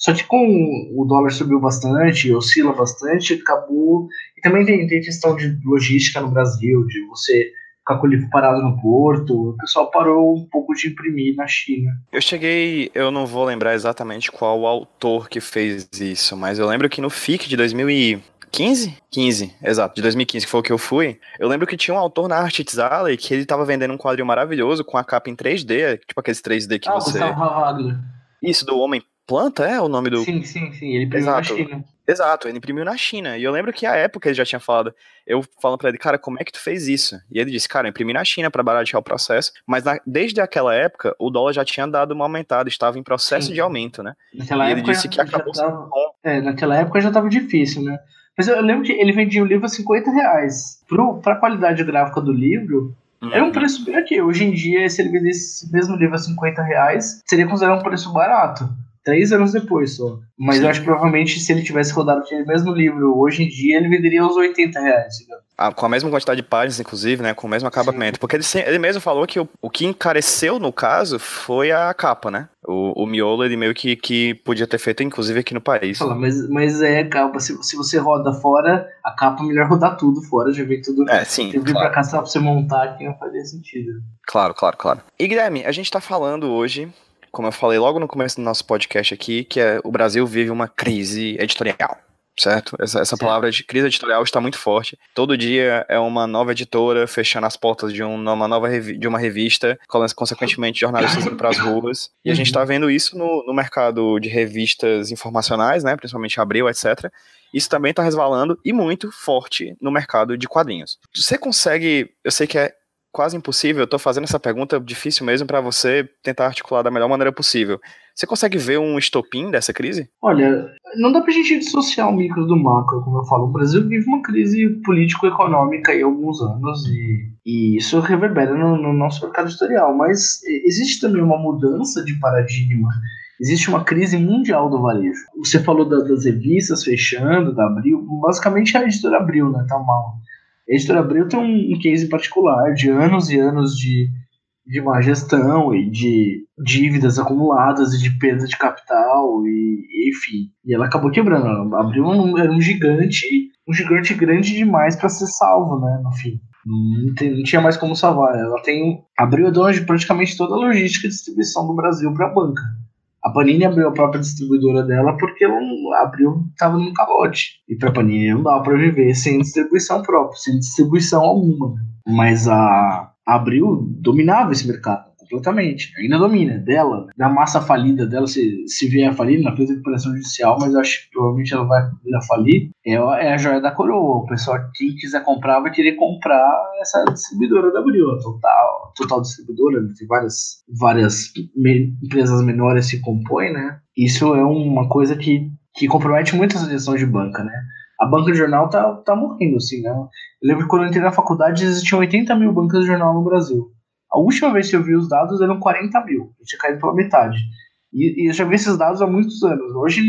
Só que com o dólar subiu bastante, oscila bastante, acabou. E também tem, tem questão de logística no Brasil, de você ficar com o livro parado no porto. O pessoal parou um pouco de imprimir na China. Eu cheguei, eu não vou lembrar exatamente qual o autor que fez isso, mas eu lembro que no FIC de 2015? 15, exato, de 2015, que foi o que eu fui. Eu lembro que tinha um autor na Arte Alley que ele tava vendendo um quadrinho maravilhoso com a capa em 3D, tipo aqueles 3D que ah, você. Gustavo Isso, do Homem Planta, é o nome do. Sim, sim, sim. Ele imprimiu Exato. na China. Exato, ele imprimiu na China. E eu lembro que a época ele já tinha falado. Eu falando pra ele, cara, como é que tu fez isso? E ele disse, cara, eu imprimi na China para baratear o processo. Mas na, desde aquela época, o dólar já tinha dado uma aumentada, estava em processo sim. de aumento, né? Naquela e ele disse que acabou tava, É, naquela época já tava difícil, né? Mas eu lembro que ele vendia o livro a 50 reais. Pro, pra qualidade gráfica do livro, Uhum. Era um preço bem aqui. Hoje em dia, se ele vendesse esse mesmo livro a 50 reais, seria considerado um preço barato três anos depois só. Mas Sim. eu acho que provavelmente se ele tivesse rodado aquele mesmo livro hoje em dia, ele venderia uns 80 reais, ah, com a mesma quantidade de páginas, inclusive, né? Com o mesmo acabamento. Sim. Porque ele, ele mesmo falou que o, o que encareceu no caso foi a capa, né? O, o miolo ele meio que, que podia ter feito, inclusive, aqui no país. Fala, mas, mas é capa, se, se você roda fora, a capa é melhor rodar tudo fora, já vem tudo. É, sim. Tem vir claro. pra cá só pra você montar aqui não faria sentido. Claro, claro, claro. E Guilherme, a gente tá falando hoje como eu falei logo no começo do nosso podcast aqui, que é, o Brasil vive uma crise editorial. Certo? Essa, essa palavra de crise editorial está muito forte. Todo dia é uma nova editora fechando as portas de, um, uma nova de uma revista, consequentemente jornalistas indo para as ruas. E a gente está vendo isso no, no mercado de revistas informacionais, né? principalmente Abril, etc. Isso também está resvalando e muito forte no mercado de quadrinhos. Você consegue, eu sei que é quase impossível. Eu tô fazendo essa pergunta difícil mesmo para você tentar articular da melhor maneira possível. Você consegue ver um estopim dessa crise? Olha, não dá pra gente dissociar o micro do macro, como eu falo. O Brasil vive uma crise político-econômica há alguns anos e, e isso reverbera no, no, nosso mercado editorial. Mas existe também uma mudança de paradigma. Existe uma crise mundial do varejo. Você falou da, das revistas fechando, da Abril. Basicamente a editora Abril, né? Tá mal. A editora Abril tem um, case particular de anos e anos de de má gestão e de dívidas acumuladas e de perda de capital e, enfim. E ela acabou quebrando. Abriu um, era um gigante, um gigante grande demais para ser salvo, né, no fim. Não, tem, não, tinha mais como salvar. Ela tem abriu a dona de praticamente toda a logística de distribuição do Brasil para a banca. A Panini abriu a própria distribuidora dela porque ela abriu, estava no calote. E para a Panini não dava para viver sem distribuição própria, sem distribuição alguma. Mas a Abril dominava esse mercado completamente. Ainda domina, dela, da massa falida dela, se, se vier a falir, na fez recuperação judicial, mas eu acho que provavelmente ela vai a falir, é, é a joia da coroa. O pessoal, quem quiser comprar, vai querer comprar essa distribuidora da Abril, Total, Total Distribuidora, tem várias, várias me, empresas menores se compõem, né? Isso é uma coisa que, que compromete muito essa gestão de banca, né? a banca de jornal tá, tá morrendo, assim, né? Eu lembro que quando eu entrei na faculdade existiam 80 mil bancas de jornal no Brasil. A última vez que eu vi os dados eram 40 mil, tinha caído pela metade. E, e eu já vi esses dados há muitos anos. Hoje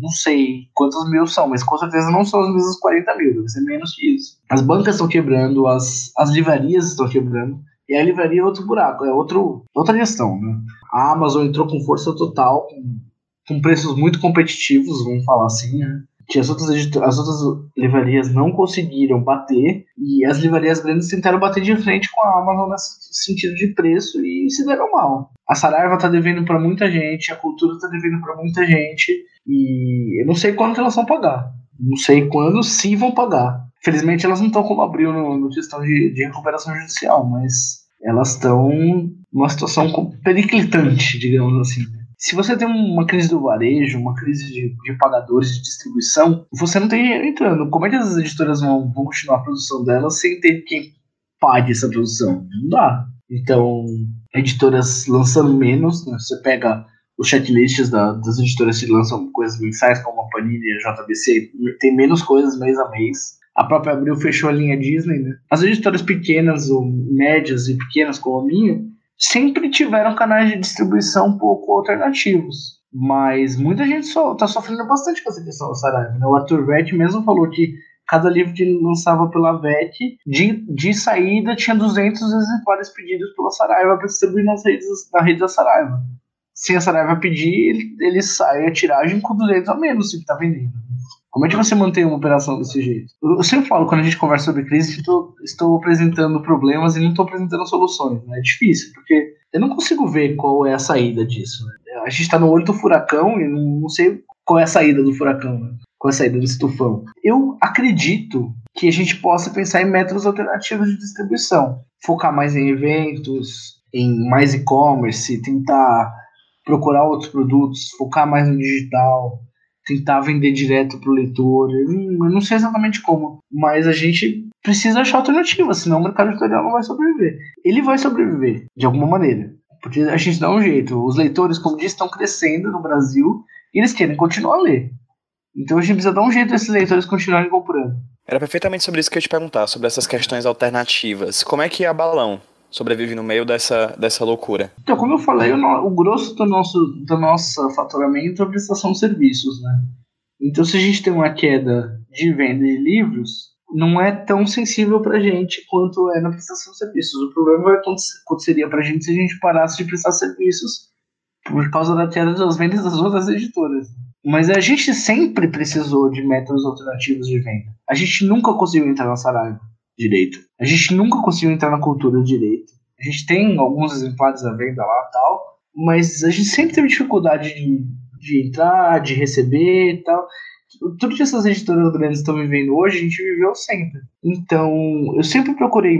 não sei quantos mil são, mas com certeza não são os mesmos 40 mil, deve ser menos que isso. As bancas estão quebrando, as, as livrarias estão quebrando. E a livraria é outro buraco, é outro, outra questão, né? A Amazon entrou com força total, com, com preços muito competitivos, vamos falar assim, né? Que as outras, as outras livrarias não conseguiram bater e as livrarias grandes tentaram bater de frente com a Amazon nesse sentido de preço e se deram mal. A Saraiva tá devendo para muita gente, a Cultura tá devendo para muita gente e eu não sei quando elas vão pagar. Não sei quando, se vão pagar. Felizmente elas não estão como abriu no, no questão de, de recuperação judicial, mas elas estão numa situação periclitante, digamos assim. Se você tem uma crise do varejo, uma crise de, de pagadores de distribuição, você não tem dinheiro entrando. Como é que as editoras vão, vão continuar a produção delas sem ter quem pague essa produção? Não dá. Então, editoras lançando menos, né? você pega os checklists da, das editoras que lançam coisas mensais, como a Panini e a JBC, tem menos coisas mês a mês. A própria Abril fechou a linha Disney, né? As editoras pequenas ou médias e pequenas como a minha, sempre tiveram canais de distribuição um pouco alternativos. Mas muita gente so, sofrendo bastante com essa questão da Saraiva. Né? O Arthur Vett mesmo falou que cada livro que ele lançava pela VET, de, de saída, tinha 200 exemplares pedidos pela Saraiva para distribuir nas redes, na rede da Saraiva. Se a Saraiva pedir, ele, ele sai a tiragem com 200 a menos se ele está vendendo. Como é que você mantém uma operação desse jeito? Eu sempre falo, quando a gente conversa sobre crise, estou, estou apresentando problemas e não estou apresentando soluções. Né? É difícil, porque eu não consigo ver qual é a saída disso. Né? A gente está no olho do furacão e não, não, sei qual é a saída do furacão, né? qual é a saída desse tufão. Eu acredito que a gente possa pensar em métodos alternativos de distribuição. Focar mais em eventos, em mais e-commerce, tentar procurar outros produtos, focar mais no digital, tentar vender direto pro leitor. Eu não sei exatamente como, mas a gente precisa achar alternativas, senão o mercado editorial não vai sobreviver. Ele vai sobreviver, de alguma maneira. Porque a gente dá um jeito. Os leitores, como disse, estão crescendo no Brasil e eles querem continuar a ler. Então a gente precisa dar um jeito desses leitores continuarem comprando. Era perfeitamente sobre isso que eu ia te perguntar, sobre essas questões alternativas. Como é que é a Balão sobrevive no meio dessa, dessa loucura? Então, como eu falei, o, no, o grosso do nosso, do nosso faturamento é a prestação de serviços, né? Então, se a gente tem uma queda de venda de livros, não é tão sensível para a gente quanto é na prestação de serviços. O problema aconteceria para a gente se a gente parasse de prestar serviços por causa da queda das vendas das outras editoras. Mas a gente sempre precisou de métodos alternativos de venda. A gente nunca conseguiu entrar na Saraiva direito. A gente nunca conseguiu entrar na cultura direito. A gente tem alguns exemplares à venda lá tal, mas a gente sempre teve dificuldade de, de entrar, de receber e tal. Tudo que essas editoras grandes estão vivendo hoje, a gente viveu sempre. Então, eu sempre procurei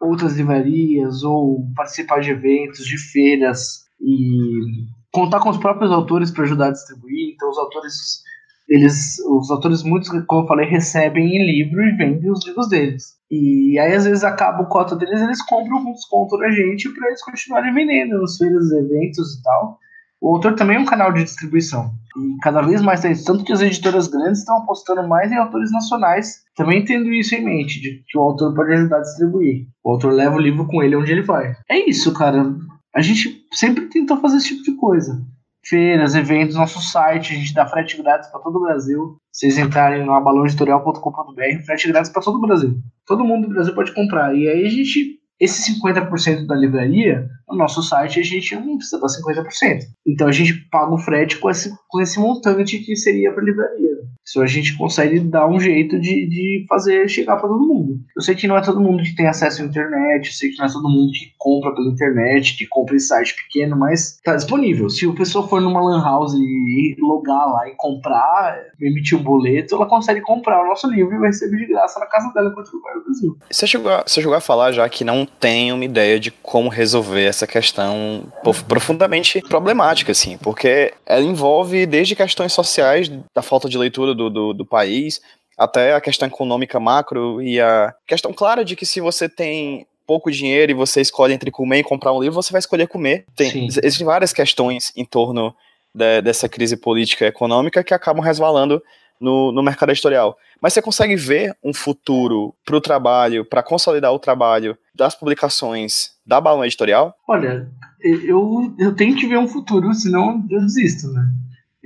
outras livrarias ou participar de eventos, de feiras e contar com os próprios autores para ajudar a distribuir. Então, os autores eles, os autores, muitos, como eu falei, recebem em livro e vendem os livros deles. E aí, às vezes, acaba o cota deles, eles compram um desconto da gente para eles continuarem vendendo nos feiras, eventos e tal. o autor também é um canal de distribuição. E cada vez mais, tanto que as editoras grandes estão apostando mais em autores nacionais, também tendo isso em mente, de que o autor pode ajudar a distribuir. O autor leva o livro com ele onde ele vai. É isso, cara. A gente sempre tentou fazer esse tipo de coisa. Feiras, eventos, nosso site, a gente dá frete grátis para todo o Brasil. Vocês entrarem no abalãoeditorial.com.br, frete grátis para todo o Brasil. Todo mundo do Brasil pode comprar. E aí a gente esse 50% da livraria, no nosso site a gente não precisa dar 50%. Então a gente paga o frete com esse, com esse montante que seria para a livraria. Isso a gente consegue dar um jeito de, de fazer chegar para todo mundo. Eu sei que não é todo mundo que tem acesso à internet, eu sei que não é todo mundo que compra pela internet, que compra em site pequeno, mas tá disponível. Se o pessoa for numa lan house e logar lá e comprar, emitir um boleto, ela consegue comprar o nosso livro e vai receber de graça na casa dela enquanto lugar do Brasil. Você chegou, a, você chegou a falar já que não tem uma ideia de como resolver essa questão profundamente problemática, assim, porque ela envolve desde questões sociais, da falta de leitura do, do, do país, até a questão econômica macro e a questão clara de que se você tem pouco dinheiro e você escolhe entre comer e comprar um livro, você vai escolher comer. Tem, existem várias questões em torno de, dessa crise política e econômica que acabam resvalando no, no mercado editorial. Mas você consegue ver um futuro para o trabalho, para consolidar o trabalho das publicações da Balão Editorial? Olha, eu, eu tenho que ver um futuro, senão eu desisto, né?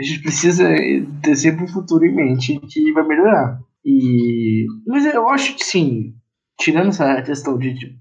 a gente precisa ter sempre um futuro em mente que vai melhorar. E, mas eu acho que sim, tirando essa questão de, de,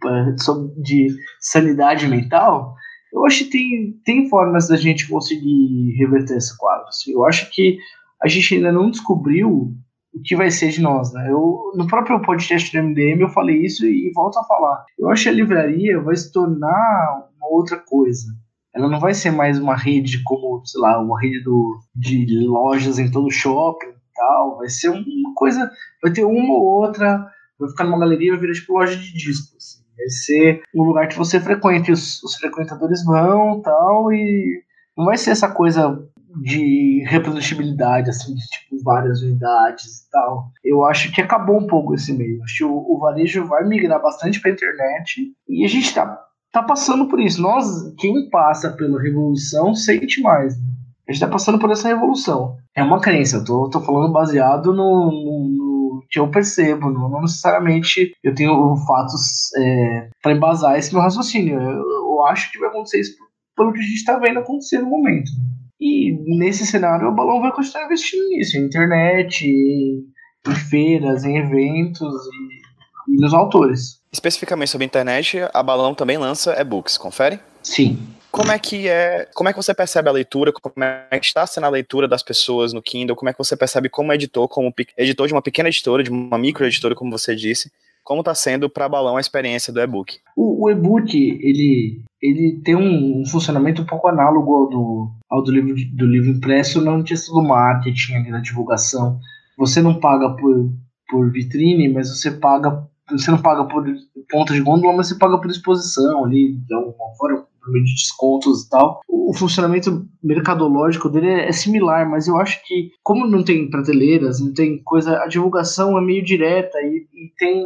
de sanidade mental, eu acho que tem, tem formas da gente conseguir reverter esse quadro. Assim. Eu acho que a gente ainda não descobriu o que vai ser de nós. Né? Eu, no próprio podcast do MDM eu falei isso e volto a falar. Eu acho que a livraria vai se tornar uma outra coisa ela não vai ser mais uma rede como, sei lá, uma rede do, de lojas em todo o shopping e tal. Vai ser uma coisa, vai ter uma ou outra, vai ficar numa galeria, vai virar tipo loja de discos. Assim. Vai ser um lugar que você frequente, os, os frequentadores vão tal, e não vai ser essa coisa de reprodutibilidade, assim, de tipo várias unidades e tal. Eu acho que acabou um pouco esse meio. Acho que o, o varejo vai migrar bastante para a internet e a gente está tá passando por isso. Nós, quem passa pela revolução, sente mais. Né? A gente tá passando por essa revolução. É uma crença, eu tô, tô falando baseado no, no, no que eu percebo, não, não, necessariamente eu tenho fatos é, para embasar esse meu raciocínio. Eu, eu, acho que vai acontecer isso pelo que a gente tá vendo acontecer no momento. E nesse cenário, o Balão vai continuar investindo nisso, em internet, em, em feiras, em eventos e, e nos autores. Especificamente sobre a internet, a Balão também lança e-books, confere? Sim. Como é que é, como é que você percebe a leitura, como é que está sendo a leitura das pessoas no Kindle, como é que você percebe como editor, como editor de uma pequena editora, de uma micro editora, como você disse, como está sendo para Balão a experiência do e-book? O, o e-book, ele, ele tem um, funcionamento um pouco análogo ao do, ao do, livro, do livro impresso, não questão do marketing, ali, da divulgação. Você não paga por, por vitrine, mas você paga você não paga por ponta de gôndola, mas você paga por exposição ali, então, fora por meio de descontos e tal. O funcionamento mercadológico dele é, é similar, mas eu acho que, como não tem prateleiras, não tem coisa, a divulgação é meio direta e, e tem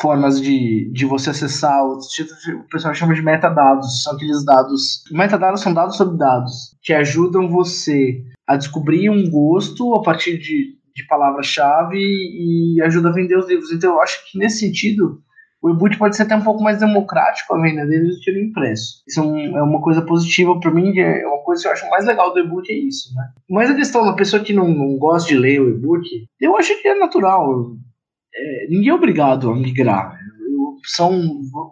formas de, de você acessar títulos, o pessoal chama de metadados, são aqueles dados. Metadados são dados sobre dados que ajudam você a descobrir um gosto a partir de de palavra-chave e ajuda a vender os livros. Então eu acho que nesse sentido o e-book pode ser até um pouco mais democrático a venda deles do que impresso. Isso é, um, é uma coisa positiva para mim, é uma coisa que eu acho mais legal do e-book é isso, né? Mas a questão da pessoa que não, não gosta de ler o e-book, eu acho que é natural. É, ninguém é obrigado a migrar são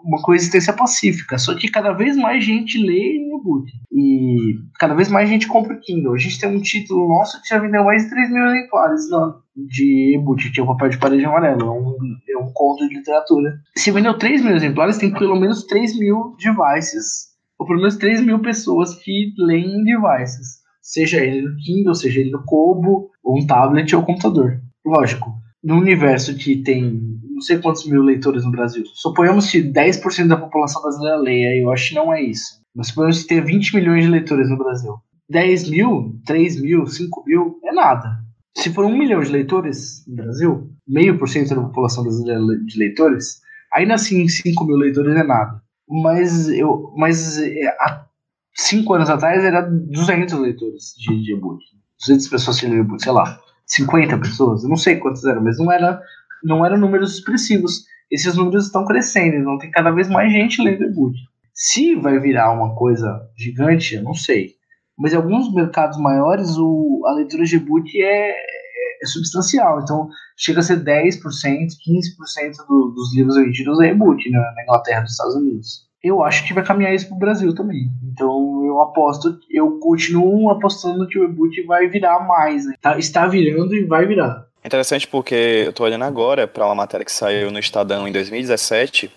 uma coexistência pacífica, só que cada vez mais gente lê e-book. E cada vez mais gente compra o Kindle. A gente tem um título nosso que já vendeu mais de 3 mil exemplares não, de e-book, que é o papel de parede amarelo. É um, é um conto de literatura. Se vendeu 3 mil exemplares, tem pelo menos 3 mil devices, ou pelo menos 3 mil pessoas que leem devices. Seja ele no Kindle, seja ele no Kobo, ou um tablet ou computador. Lógico, no universo que tem não sei quantos mil leitores no Brasil. Suponhamos que 10% da população brasileira leia, eu acho que não é isso. Mas suponhamos que tenha 20 milhões de leitores no Brasil. 10 mil, 3 mil, 5 mil é nada. Se for um milhão de leitores no Brasil, meio por cento da população brasileira de leitores, ainda assim 5 mil leitores é nada. Mas, eu, mas é, a, cinco anos atrás era 200 leitores de, e-book. 200 pessoas que leram e-book, sei lá, 50 pessoas, não sei quantas eram, mas não era não eram números expressivos. Esses números estão crescendo, então tem cada vez mais gente lendo e-book. Se vai virar uma coisa gigante, eu não sei. Mas em alguns mercados maiores, o, a leitura de e-book é, é substancial. Então, chega a ser 10%, 15% do, dos livros vendidos é e-book né, na Inglaterra, nos Estados Unidos. Eu acho que vai caminhar isso para o Brasil também. Então, eu aposto, eu continuo apostando que o e-book vai virar mais. Né? Tá, está virando e vai virar. Interessante porque eu estou olhando agora para uma matéria que saiu no Estadão em 2017,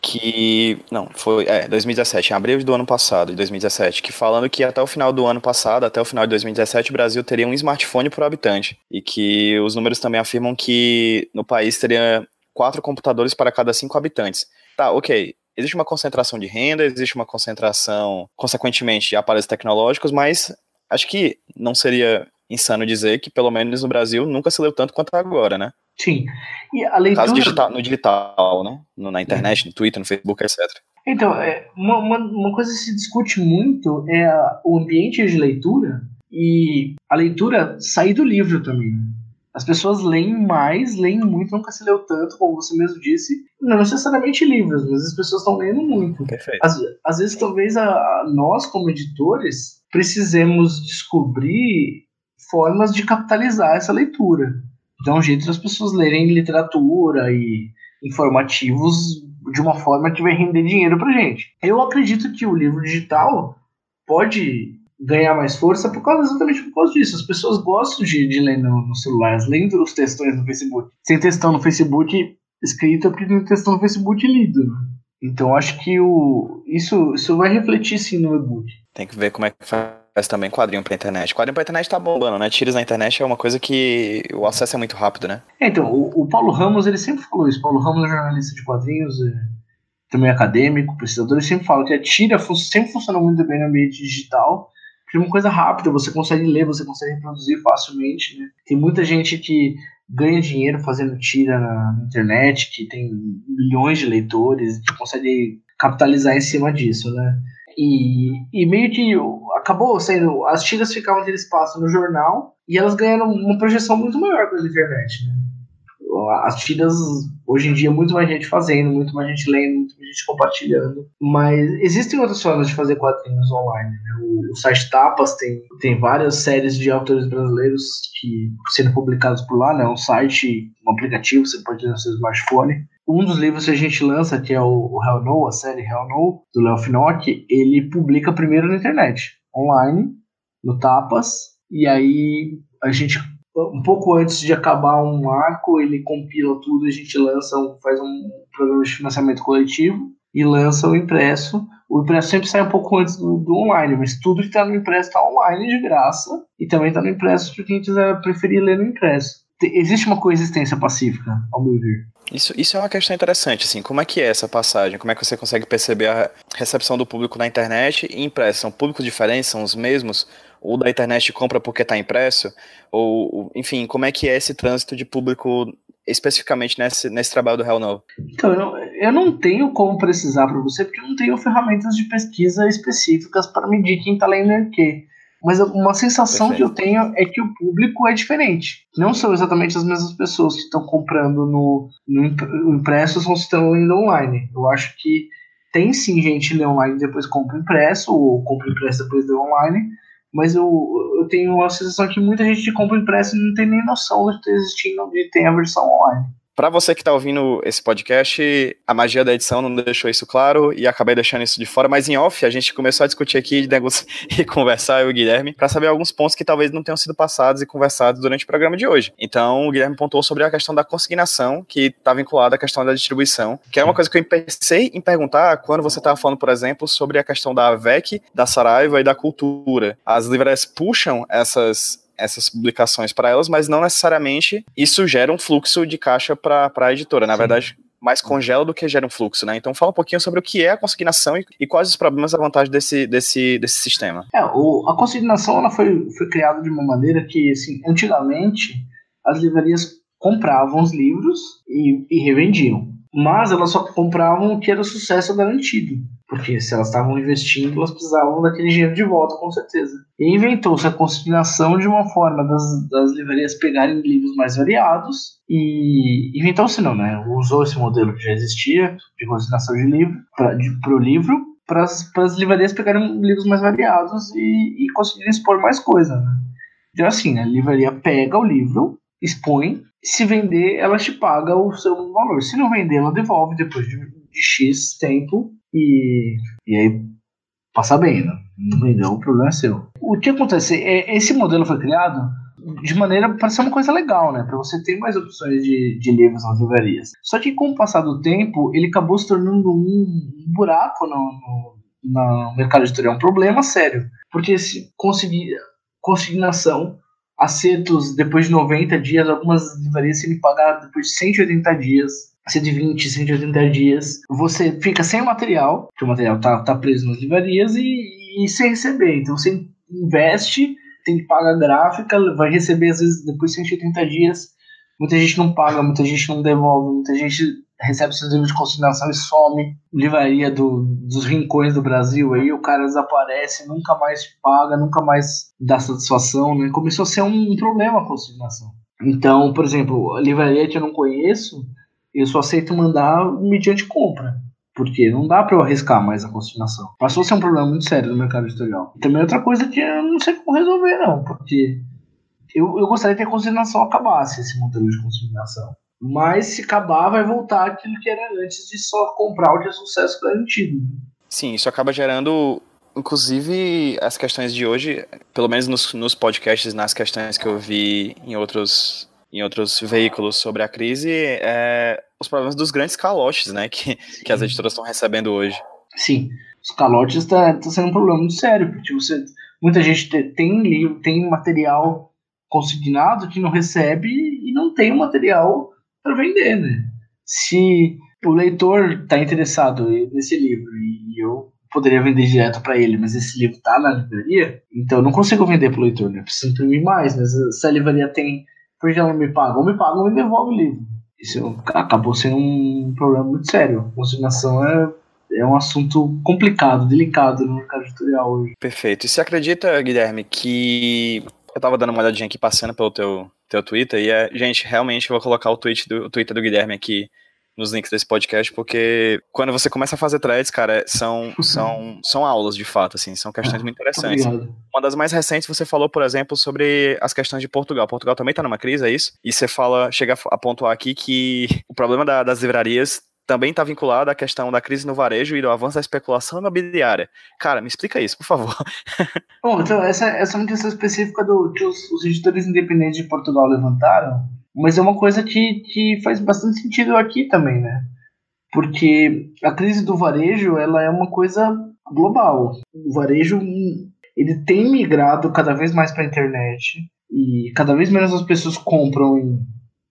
que. Não, foi. É, 2017, em abril do ano passado, de 2017, que falando que até o final do ano passado, até o final de 2017, o Brasil teria um smartphone por habitante. E que os números também afirmam que no país teria quatro computadores para cada cinco habitantes. Tá, ok. Existe uma concentração de renda, existe uma concentração, consequentemente, de aparelhos tecnológicos, mas acho que não seria insano dizer que, pelo menos no Brasil, nunca se leu tanto quanto agora, né? Sim. E a leitura... Caso digital, no digital, né? No, na internet, no Twitter, no Facebook, etc. Então, é, uma, uma, uma coisa que se discute muito é o ambiente de leitura e a leitura sair do livro também. As pessoas leem mais, leem muito, nunca se leu tanto, como você mesmo disse. Não necessariamente livros, mas as pessoas estão lendo muito. Perfeito. Às, às vezes, talvez a, a, nós, como editores, precisemos descobrir formas de capitalizar essa leitura. Então, um jeito das pessoas lerem literatura e informativos de uma forma que vai render dinheiro pra gente. Eu acredito que o livro digital pode ganhar mais força por causa exatamente por causa disso. As pessoas gostam de, de ler no, no celular, lendo os textões no Facebook. Sem textão no Facebook escrito, porque tem textão no Facebook lido. Né? Então acho que o, isso, isso vai refletir sim no e-book. Tem que ver como é que faz mas também quadrinho pra internet. Quadrinho pra internet tá bombando, né? Tiras na internet é uma coisa que o acesso é muito rápido, né? É, então, o, o, Paulo Ramos, ele sempre falou isso. Paulo Ramos é jornalista de quadrinhos, é, também acadêmico, pesquisador, ele sempre fala que a tira sempre funciona muito bem no ambiente digital, porque é uma coisa rápida, você consegue ler, você consegue reproduzir facilmente, né? Tem muita gente que ganha dinheiro fazendo tira na internet, que tem milhões de leitores, que consegue capitalizar em cima disso, né? E, e meio que acabou sendo. As tiras ficavam naquele espaço no jornal e elas ganharam uma projeção muito maior pela internet. Né? As tiras, hoje em dia, muito mais gente fazendo, muito mais gente lendo, muito mais gente compartilhando. Mas existem outras formas de fazer quadrinhos online. Né? O, o site Tapas tem, tem várias séries de autores brasileiros que sendo publicados por lá, né? Um site, um aplicativo, você pode ter no seu smartphone um dos livros que a gente lança, que é o, Hell No, a série Hell No, do Léo Finocchi, ele publica primeiro na internet, online, no Tapas, e aí a gente, um pouco antes de acabar um arco, ele compila tudo, a gente lança, faz um programa de financiamento coletivo e lança o impresso. O impresso sempre sai um pouco antes do, do online, mas tudo que está no impresso está online de graça, e também está no impresso para quem quiser preferir ler no impresso. Existe uma coexistência pacífica, ao meu ver. Isso, isso é uma questão interessante, assim, como é que é essa passagem? Como é que você consegue perceber a recepção do público na internet e impresso? São públicos diferentes, são os mesmos? Ou da internet compra porque está impresso? Ou, enfim, como é que é esse trânsito de público especificamente nesse, nesse trabalho do Hell No? Então, eu, eu não tenho como precisar para você, porque eu não tenho ferramentas de pesquisa específicas para medir quem está lendo o quê. Mas uma sensação Perfeito. que eu tenho é que o público é diferente. Não são exatamente as mesmas pessoas que estão comprando no, no impresso ou estão lendo online. Eu acho que tem sim gente lê online e depois compra impresso, ou compra impresso e depois lê online. Mas eu, eu tenho a sensação que muita gente compra impresso e não tem nem noção de ter existindo de ter a versão online. Para você que está ouvindo esse podcast, a magia da edição não deixou isso claro e acabei deixando isso de fora, mas em off a gente começou a discutir aqui e conversar, eu e o Guilherme, para saber alguns pontos que talvez não tenham sido passados e conversados durante o programa de hoje. Então, o Guilherme pontuou sobre a questão da consignação, que está vinculada à questão da distribuição, que é uma coisa que eu pensei em perguntar quando você estava falando, por exemplo, sobre a questão da AVEC, da Saraiva e da cultura. As livrarias puxam essas essas publicações para elas, mas não necessariamente isso gera um fluxo de caixa para a editora. Na Sim. verdade, mais congela do que gera um fluxo, né? Então fala um pouquinho sobre o que é a consignação e, e quais os problemas e vantagens desse, desse, desse sistema. É, o, a consignação ela foi, foi criada de uma maneira que, assim, antigamente as livrarias compravam os livros e, e revendiam. Mas elas só compravam o que era sucesso garantido. Porque se elas estavam investindo, elas precisavam daquele dinheiro de volta, com certeza. E inventou-se a consignação de uma forma das, das livrarias pegarem livros mais variados. E inventou-se não, né? Usou esse modelo que já existia de consignação de livro para o livro para as livrarias pegarem livros mais variados e, e conseguirem expor mais coisa, né? Então assim, a livraria pega o livro, expõe, se vender, ela te paga o seu valor. Se não vender, ela devolve depois de, de X tempo e, e aí passa bem, né? Não vendeu, o problema é seu. O que acontece? É, esse modelo foi criado de maneira para ser uma coisa legal, né? Para você ter mais opções de, de livros nas livrarias. Só que com o passar do tempo, ele acabou se tornando um, buraco no, no, no mercado editorial, um problema sério. Porque se conseguir consignação, acertos depois de 90 dias, algumas livrarias se lhe pagar depois de 180 dias 120, 180 dias, você fica sem o material, que o material tá, tá preso nas livrarias, e, e sem receber. Então você investe, tem que pagar a gráfica, vai receber às vezes depois de 180 dias. Muita gente não paga, muita gente não devolve, muita gente recebe seus livros de consignação e some. Livraria do, dos rincões do Brasil aí, o cara desaparece, nunca mais paga, nunca mais dá satisfação, né? Começou a ser um, um problema a consignação. Então, por exemplo, a livraria que eu não conheço, eu só aceito mandar mediante compra. Porque não dá para eu arriscar mais a consignação. Passou a ser um problema muito sério no mercado editorial. Também outra coisa que eu não sei como resolver, não. Porque eu, eu gostaria que a consignação acabasse, esse modelo de consignação. Mas se acabar, vai voltar aquilo que era antes de só comprar o que é sucesso garantido. Sim, isso acaba gerando inclusive as questões de hoje, pelo menos nos, nos podcasts, nas questões que eu vi em outros em outros veículos sobre a crise é os problemas dos grandes calotes, né, que, que as editoras estão recebendo hoje. Sim, os calotes está tá sendo um problema muito sério, porque você, muita gente tem livro, tem material consignado que não recebe e não tem o material para vender, né? Se o leitor está interessado nesse livro e eu poderia vender direto para ele, mas esse livro está na livraria, então eu não consigo vender para o leitor, né? Preciso imprimir mais, mas se a livraria tem porque ela me paga, ou me paga ou me devolve o livro. Isso acabou sendo um problema muito sério. Consignação é, é um assunto complicado, delicado no mercado editorial hoje. Perfeito. E você acredita, Guilherme, que eu tava dando uma olhadinha aqui, passando pelo teu, teu Twitter, e é, gente, realmente vou colocar o, tweet do, o Twitter do Guilherme aqui nos links desse podcast, porque quando você começa a fazer threads, cara, são, são, são aulas de fato, assim, são questões muito interessantes. Obrigado. Uma das mais recentes, você falou, por exemplo, sobre as questões de Portugal. Portugal também está numa crise, é isso? E você fala, chega a pontuar aqui que o problema da, das livrarias também está vinculado à questão da crise no varejo e do avanço da especulação imobiliária. Cara, me explica isso, por favor. Bom, então, essa, essa é uma questão específica do, que os, os editores independentes de Portugal levantaram, mas é uma coisa que, que faz bastante sentido aqui também, né? Porque a crise do varejo, ela é uma coisa global. O varejo, ele tem migrado cada vez mais para a internet e cada vez menos as pessoas compram em,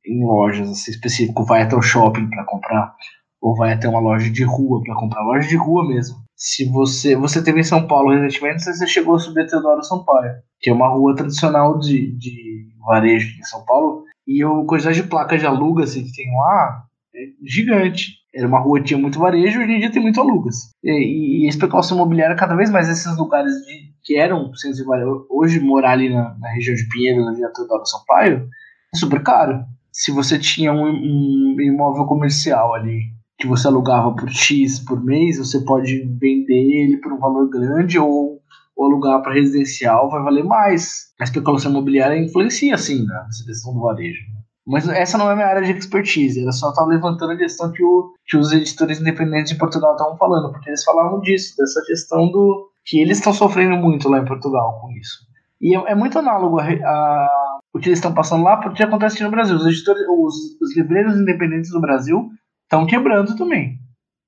em lojas assim, específico, vai até o shopping para comprar ou vai até uma loja de rua para comprar, loja de rua mesmo. Se você você teve em São Paulo recentemente, você chegou a subir a Teodoro Sampaio, que é uma rua tradicional de, de varejo em São Paulo, e a quantidade de placas de alugas que tem lá é gigante. Era uma rua que tinha muito varejo, hoje em dia tem muito alugas. E, e a especulação imobiliária, cada vez mais esses lugares de, que eram centros de varejo, hoje morar ali na, na região de Pinheiro, na Vila Teodoro Sampaio, é super caro. Se você tinha um, um imóvel comercial ali que você alugava por X por mês, você pode vender ele por um valor grande ou, ou alugar para residencial vai valer mais. A especulação imobiliária influencia, sim, nessa questão do varejo. Mas essa não é minha área de expertise, era só estar levantando a questão que, o, que os editores independentes de Portugal estavam falando, porque eles falavam disso, dessa questão do que eles estão sofrendo muito lá em Portugal com isso. E é, é muito análogo a, a, o que eles estão passando lá porque acontece aqui no Brasil. Os editores, os, os livreiros independentes do Brasil estão quebrando também.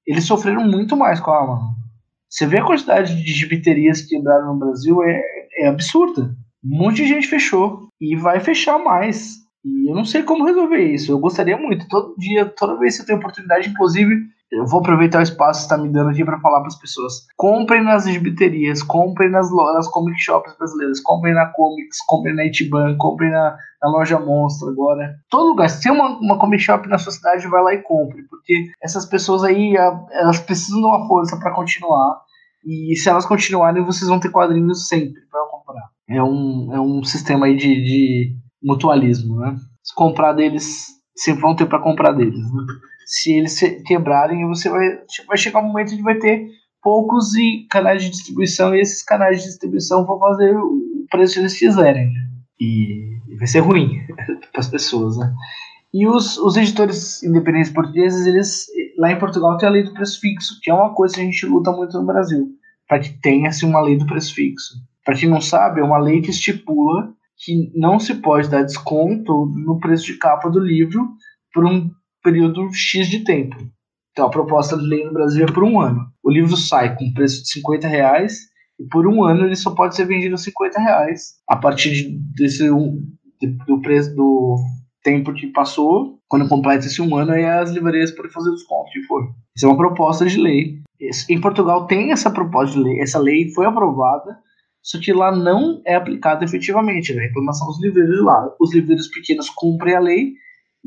Eles sofreram muito mais com a Amazon. Você vê a quantidade de gibiterias que quebraram no Brasil, é, é absurda. De gente fechou e vai fechar mais. E eu não sei como resolver isso. Eu gostaria muito. Todo dia, toda vez que eu tenho oportunidade, inclusive, eu vou aproveitar o espaço que está me dando aqui para falar para as pessoas. Comprem nas gibiterias, comprem nas, nas comic shops brasileiras, comprem na Comics, comprem na Itiban, comprem na, na loja Monstro agora. Todo lugar. Se tem uma, uma comic shop na sua cidade, vai lá e compre, porque essas pessoas aí, elas precisam de uma força para continuar. E se elas continuarem, vocês vão ter quadrinhos sempre para comprar. É um, é um sistema aí de, de mutualismo, né? Se comprar deles, sempre vão ter para comprar deles, né? se eles quebrarem, você vai, vai chegar um momento que vai ter poucos canais de distribuição e esses canais de distribuição vão fazer o preço que eles quiserem. Né? E vai ser ruim para as pessoas, né? E os, os editores independentes portugueses, eles lá em Portugal tem a lei do preço fixo, que é uma coisa que a gente luta muito no Brasil, para que tenha-se uma lei do preço fixo. Para quem não sabe, é uma lei que estipula que não se pode dar desconto no preço de capa do livro por um período X de tempo. Então a proposta de lei no Brasil é por um ano. O livro sai com preço de 50 reais e por um ano ele só pode ser vendido a 50 reais. A partir desse do preço do tempo que passou, quando completa esse um ano, aí as livrarias podem fazer os desconto que for. Isso é uma proposta de lei. Em Portugal tem essa proposta de lei, essa lei foi aprovada, só que lá não é aplicada efetivamente. Né? A reclamação dos livreiros lá. Os livreiros pequenos cumprem a lei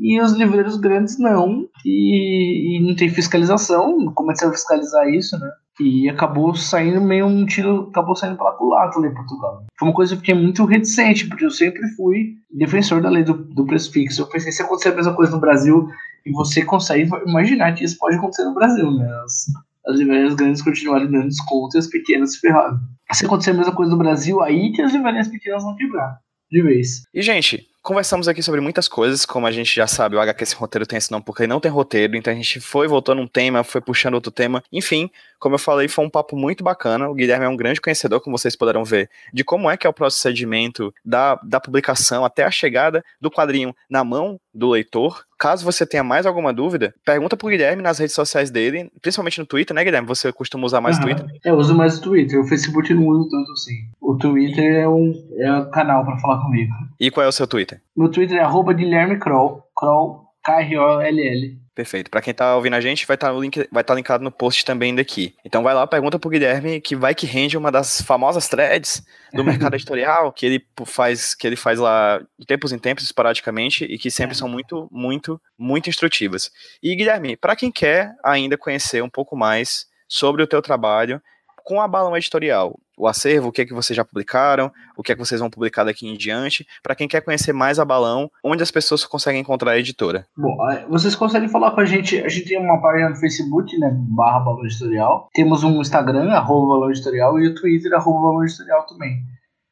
e os livreiros grandes não, e, e não tem fiscalização, como é que você vai fiscalizar isso, né? E acabou saindo meio um tiro, acabou saindo pela culata ali em Portugal. Foi uma coisa que eu fiquei muito reticente, porque eu sempre fui defensor da lei do, do preço fixo. Eu pensei, se acontecer a mesma coisa no Brasil, e você consegue imaginar que isso pode acontecer no Brasil, né? As, as livrarias grandes continuarem dando desconto e as pequenas se ferraram. Se acontecer a mesma coisa no Brasil, aí que as livrarias pequenas vão quebrar de vez. E, gente, conversamos aqui sobre muitas coisas, como a gente já sabe, o HQ esse roteiro tem esse nome porque não tem roteiro, então a gente foi voltando um tema, foi puxando outro tema, enfim, como eu falei, foi um papo muito bacana, o Guilherme é um grande conhecedor, como vocês puderam ver, de como é que é o procedimento da, da publicação até a chegada do quadrinho na mão do leitor, Caso você tenha mais alguma dúvida, pergunta pro Guilherme nas redes sociais dele, principalmente no Twitter, né, Guilherme? Você costuma usar mais o Twitter? Eu uso mais o Twitter. O Facebook não uso tanto assim. O Twitter é um, é um canal para falar comigo. E qual é o seu Twitter? Meu Twitter é arroba Guilherme Kroll. Kroll, K-R-O-L-L. Perfeito. Para quem tá ouvindo a gente, vai estar tá o link, vai estar tá linkado no post também daqui. Então vai lá, pergunta pro Guilherme que vai que rende uma das famosas threads do mercado editorial que ele faz, que ele faz lá de tempos em tempos, esporadicamente, e que sempre é. são muito, muito, muito instrutivas. E Guilherme, para quem quer ainda conhecer um pouco mais sobre o teu trabalho com a Balão Editorial, o acervo, o que é que vocês já publicaram, o que é que vocês vão publicar daqui em diante, para quem quer conhecer mais a Balão, onde as pessoas conseguem encontrar a editora. Bom, vocês conseguem falar com a gente, a gente tem uma página no Facebook, né, barra Balão Editorial, temos um Instagram, arroba Balão Editorial, e o Twitter, arroba Balão Editorial também.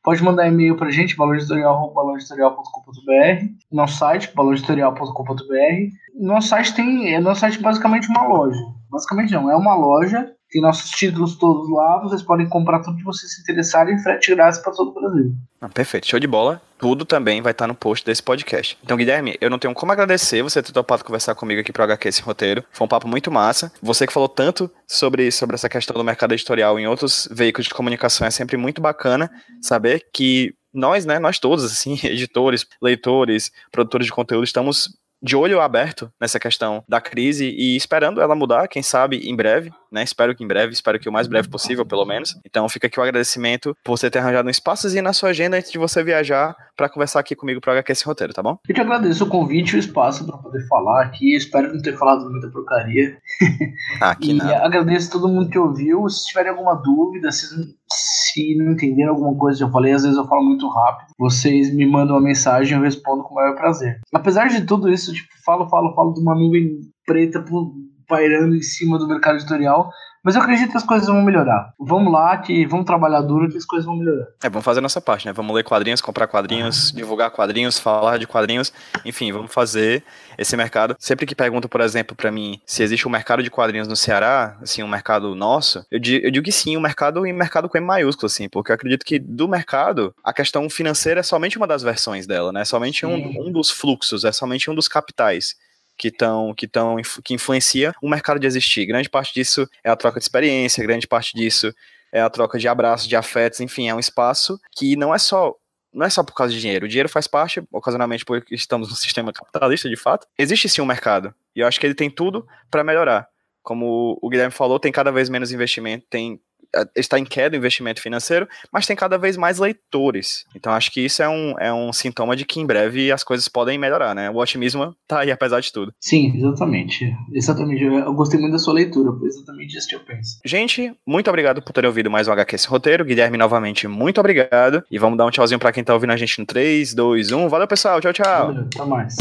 Pode mandar e-mail pra gente, balãoeditorial.com.br, nosso site, balãoeditorial.com.br. Nosso site tem, é nosso site basicamente uma loja. Basicamente não, é uma loja tem nossos títulos todos lá, vocês podem comprar tudo que vocês se interessarem, frete grátis para todo o Brasil. Ah, perfeito, show de bola. Tudo também vai estar no post desse podcast. Então, Guilherme, eu não tenho como agradecer você ter topado conversar comigo aqui pro HQ esse roteiro. Foi um papo muito massa. Você que falou tanto sobre, sobre essa questão do mercado editorial em outros veículos de comunicação é sempre muito bacana saber que nós, né, nós todos, assim, editores, leitores, produtores de conteúdo, estamos de olho aberto nessa questão da crise e esperando ela mudar, quem sabe em breve, né? Espero que em breve, espero que o mais breve possível, pelo menos. Então fica aqui o agradecimento por você ter arranjado um espaçozinho na sua agenda antes de você viajar para conversar aqui comigo para HQ esse roteiro, tá bom? Eu te agradeço o convite e o espaço para poder falar aqui. Espero não ter falado muita porcaria. Ah, que e agradeço a todo mundo que ouviu. Se tiverem alguma dúvida, se, se não entenderam alguma coisa que eu falei, às vezes eu falo muito rápido. Vocês me mandam uma mensagem e eu respondo com o maior prazer. Apesar de tudo isso, tipo, falo, falo, falo de uma nuvem preta pairando em cima do mercado editorial. Mas eu acredito que as coisas vão melhorar. Vamos lá, que vamos trabalhar duro que as coisas vão melhorar. É, vamos fazer a nossa parte, né? Vamos ler quadrinhos, comprar quadrinhos, divulgar quadrinhos, falar de quadrinhos. Enfim, vamos fazer esse mercado. Sempre que perguntam, por exemplo, para mim, se existe um mercado de quadrinhos no Ceará, assim, um mercado nosso, eu digo, eu digo que sim, um mercado e mercado com M maiúsculo, assim, porque eu acredito que do mercado, a questão financeira é somente uma das versões dela, né? É somente um, um dos fluxos, é somente um dos capitais que estão que estão que influencia o mercado de existir. Grande parte disso é a troca de experiência, grande parte disso é a troca de abraços, de afetos, enfim, é um espaço que não é só não é só por causa de dinheiro. O dinheiro faz parte, ocasionalmente, porque estamos no sistema capitalista, de fato. Existe sim um mercado. E eu acho que ele tem tudo para melhorar. como o Guilherme falou, tem cada vez menos investimento, tem está em queda o investimento financeiro, mas tem cada vez mais leitores. Então acho que isso é um, é um sintoma de que em breve as coisas podem melhorar, né? O otimismo tá aí apesar de tudo. Sim, exatamente. Exatamente. Eu gostei muito da sua leitura, foi exatamente isso que eu penso. Gente, muito obrigado por terem ouvido mais um HQ esse roteiro. Guilherme, novamente, muito obrigado. E vamos dar um tchauzinho para quem tá ouvindo a gente no 3, 2, 1. Valeu, pessoal. Tchau, tchau. Valeu, até mais.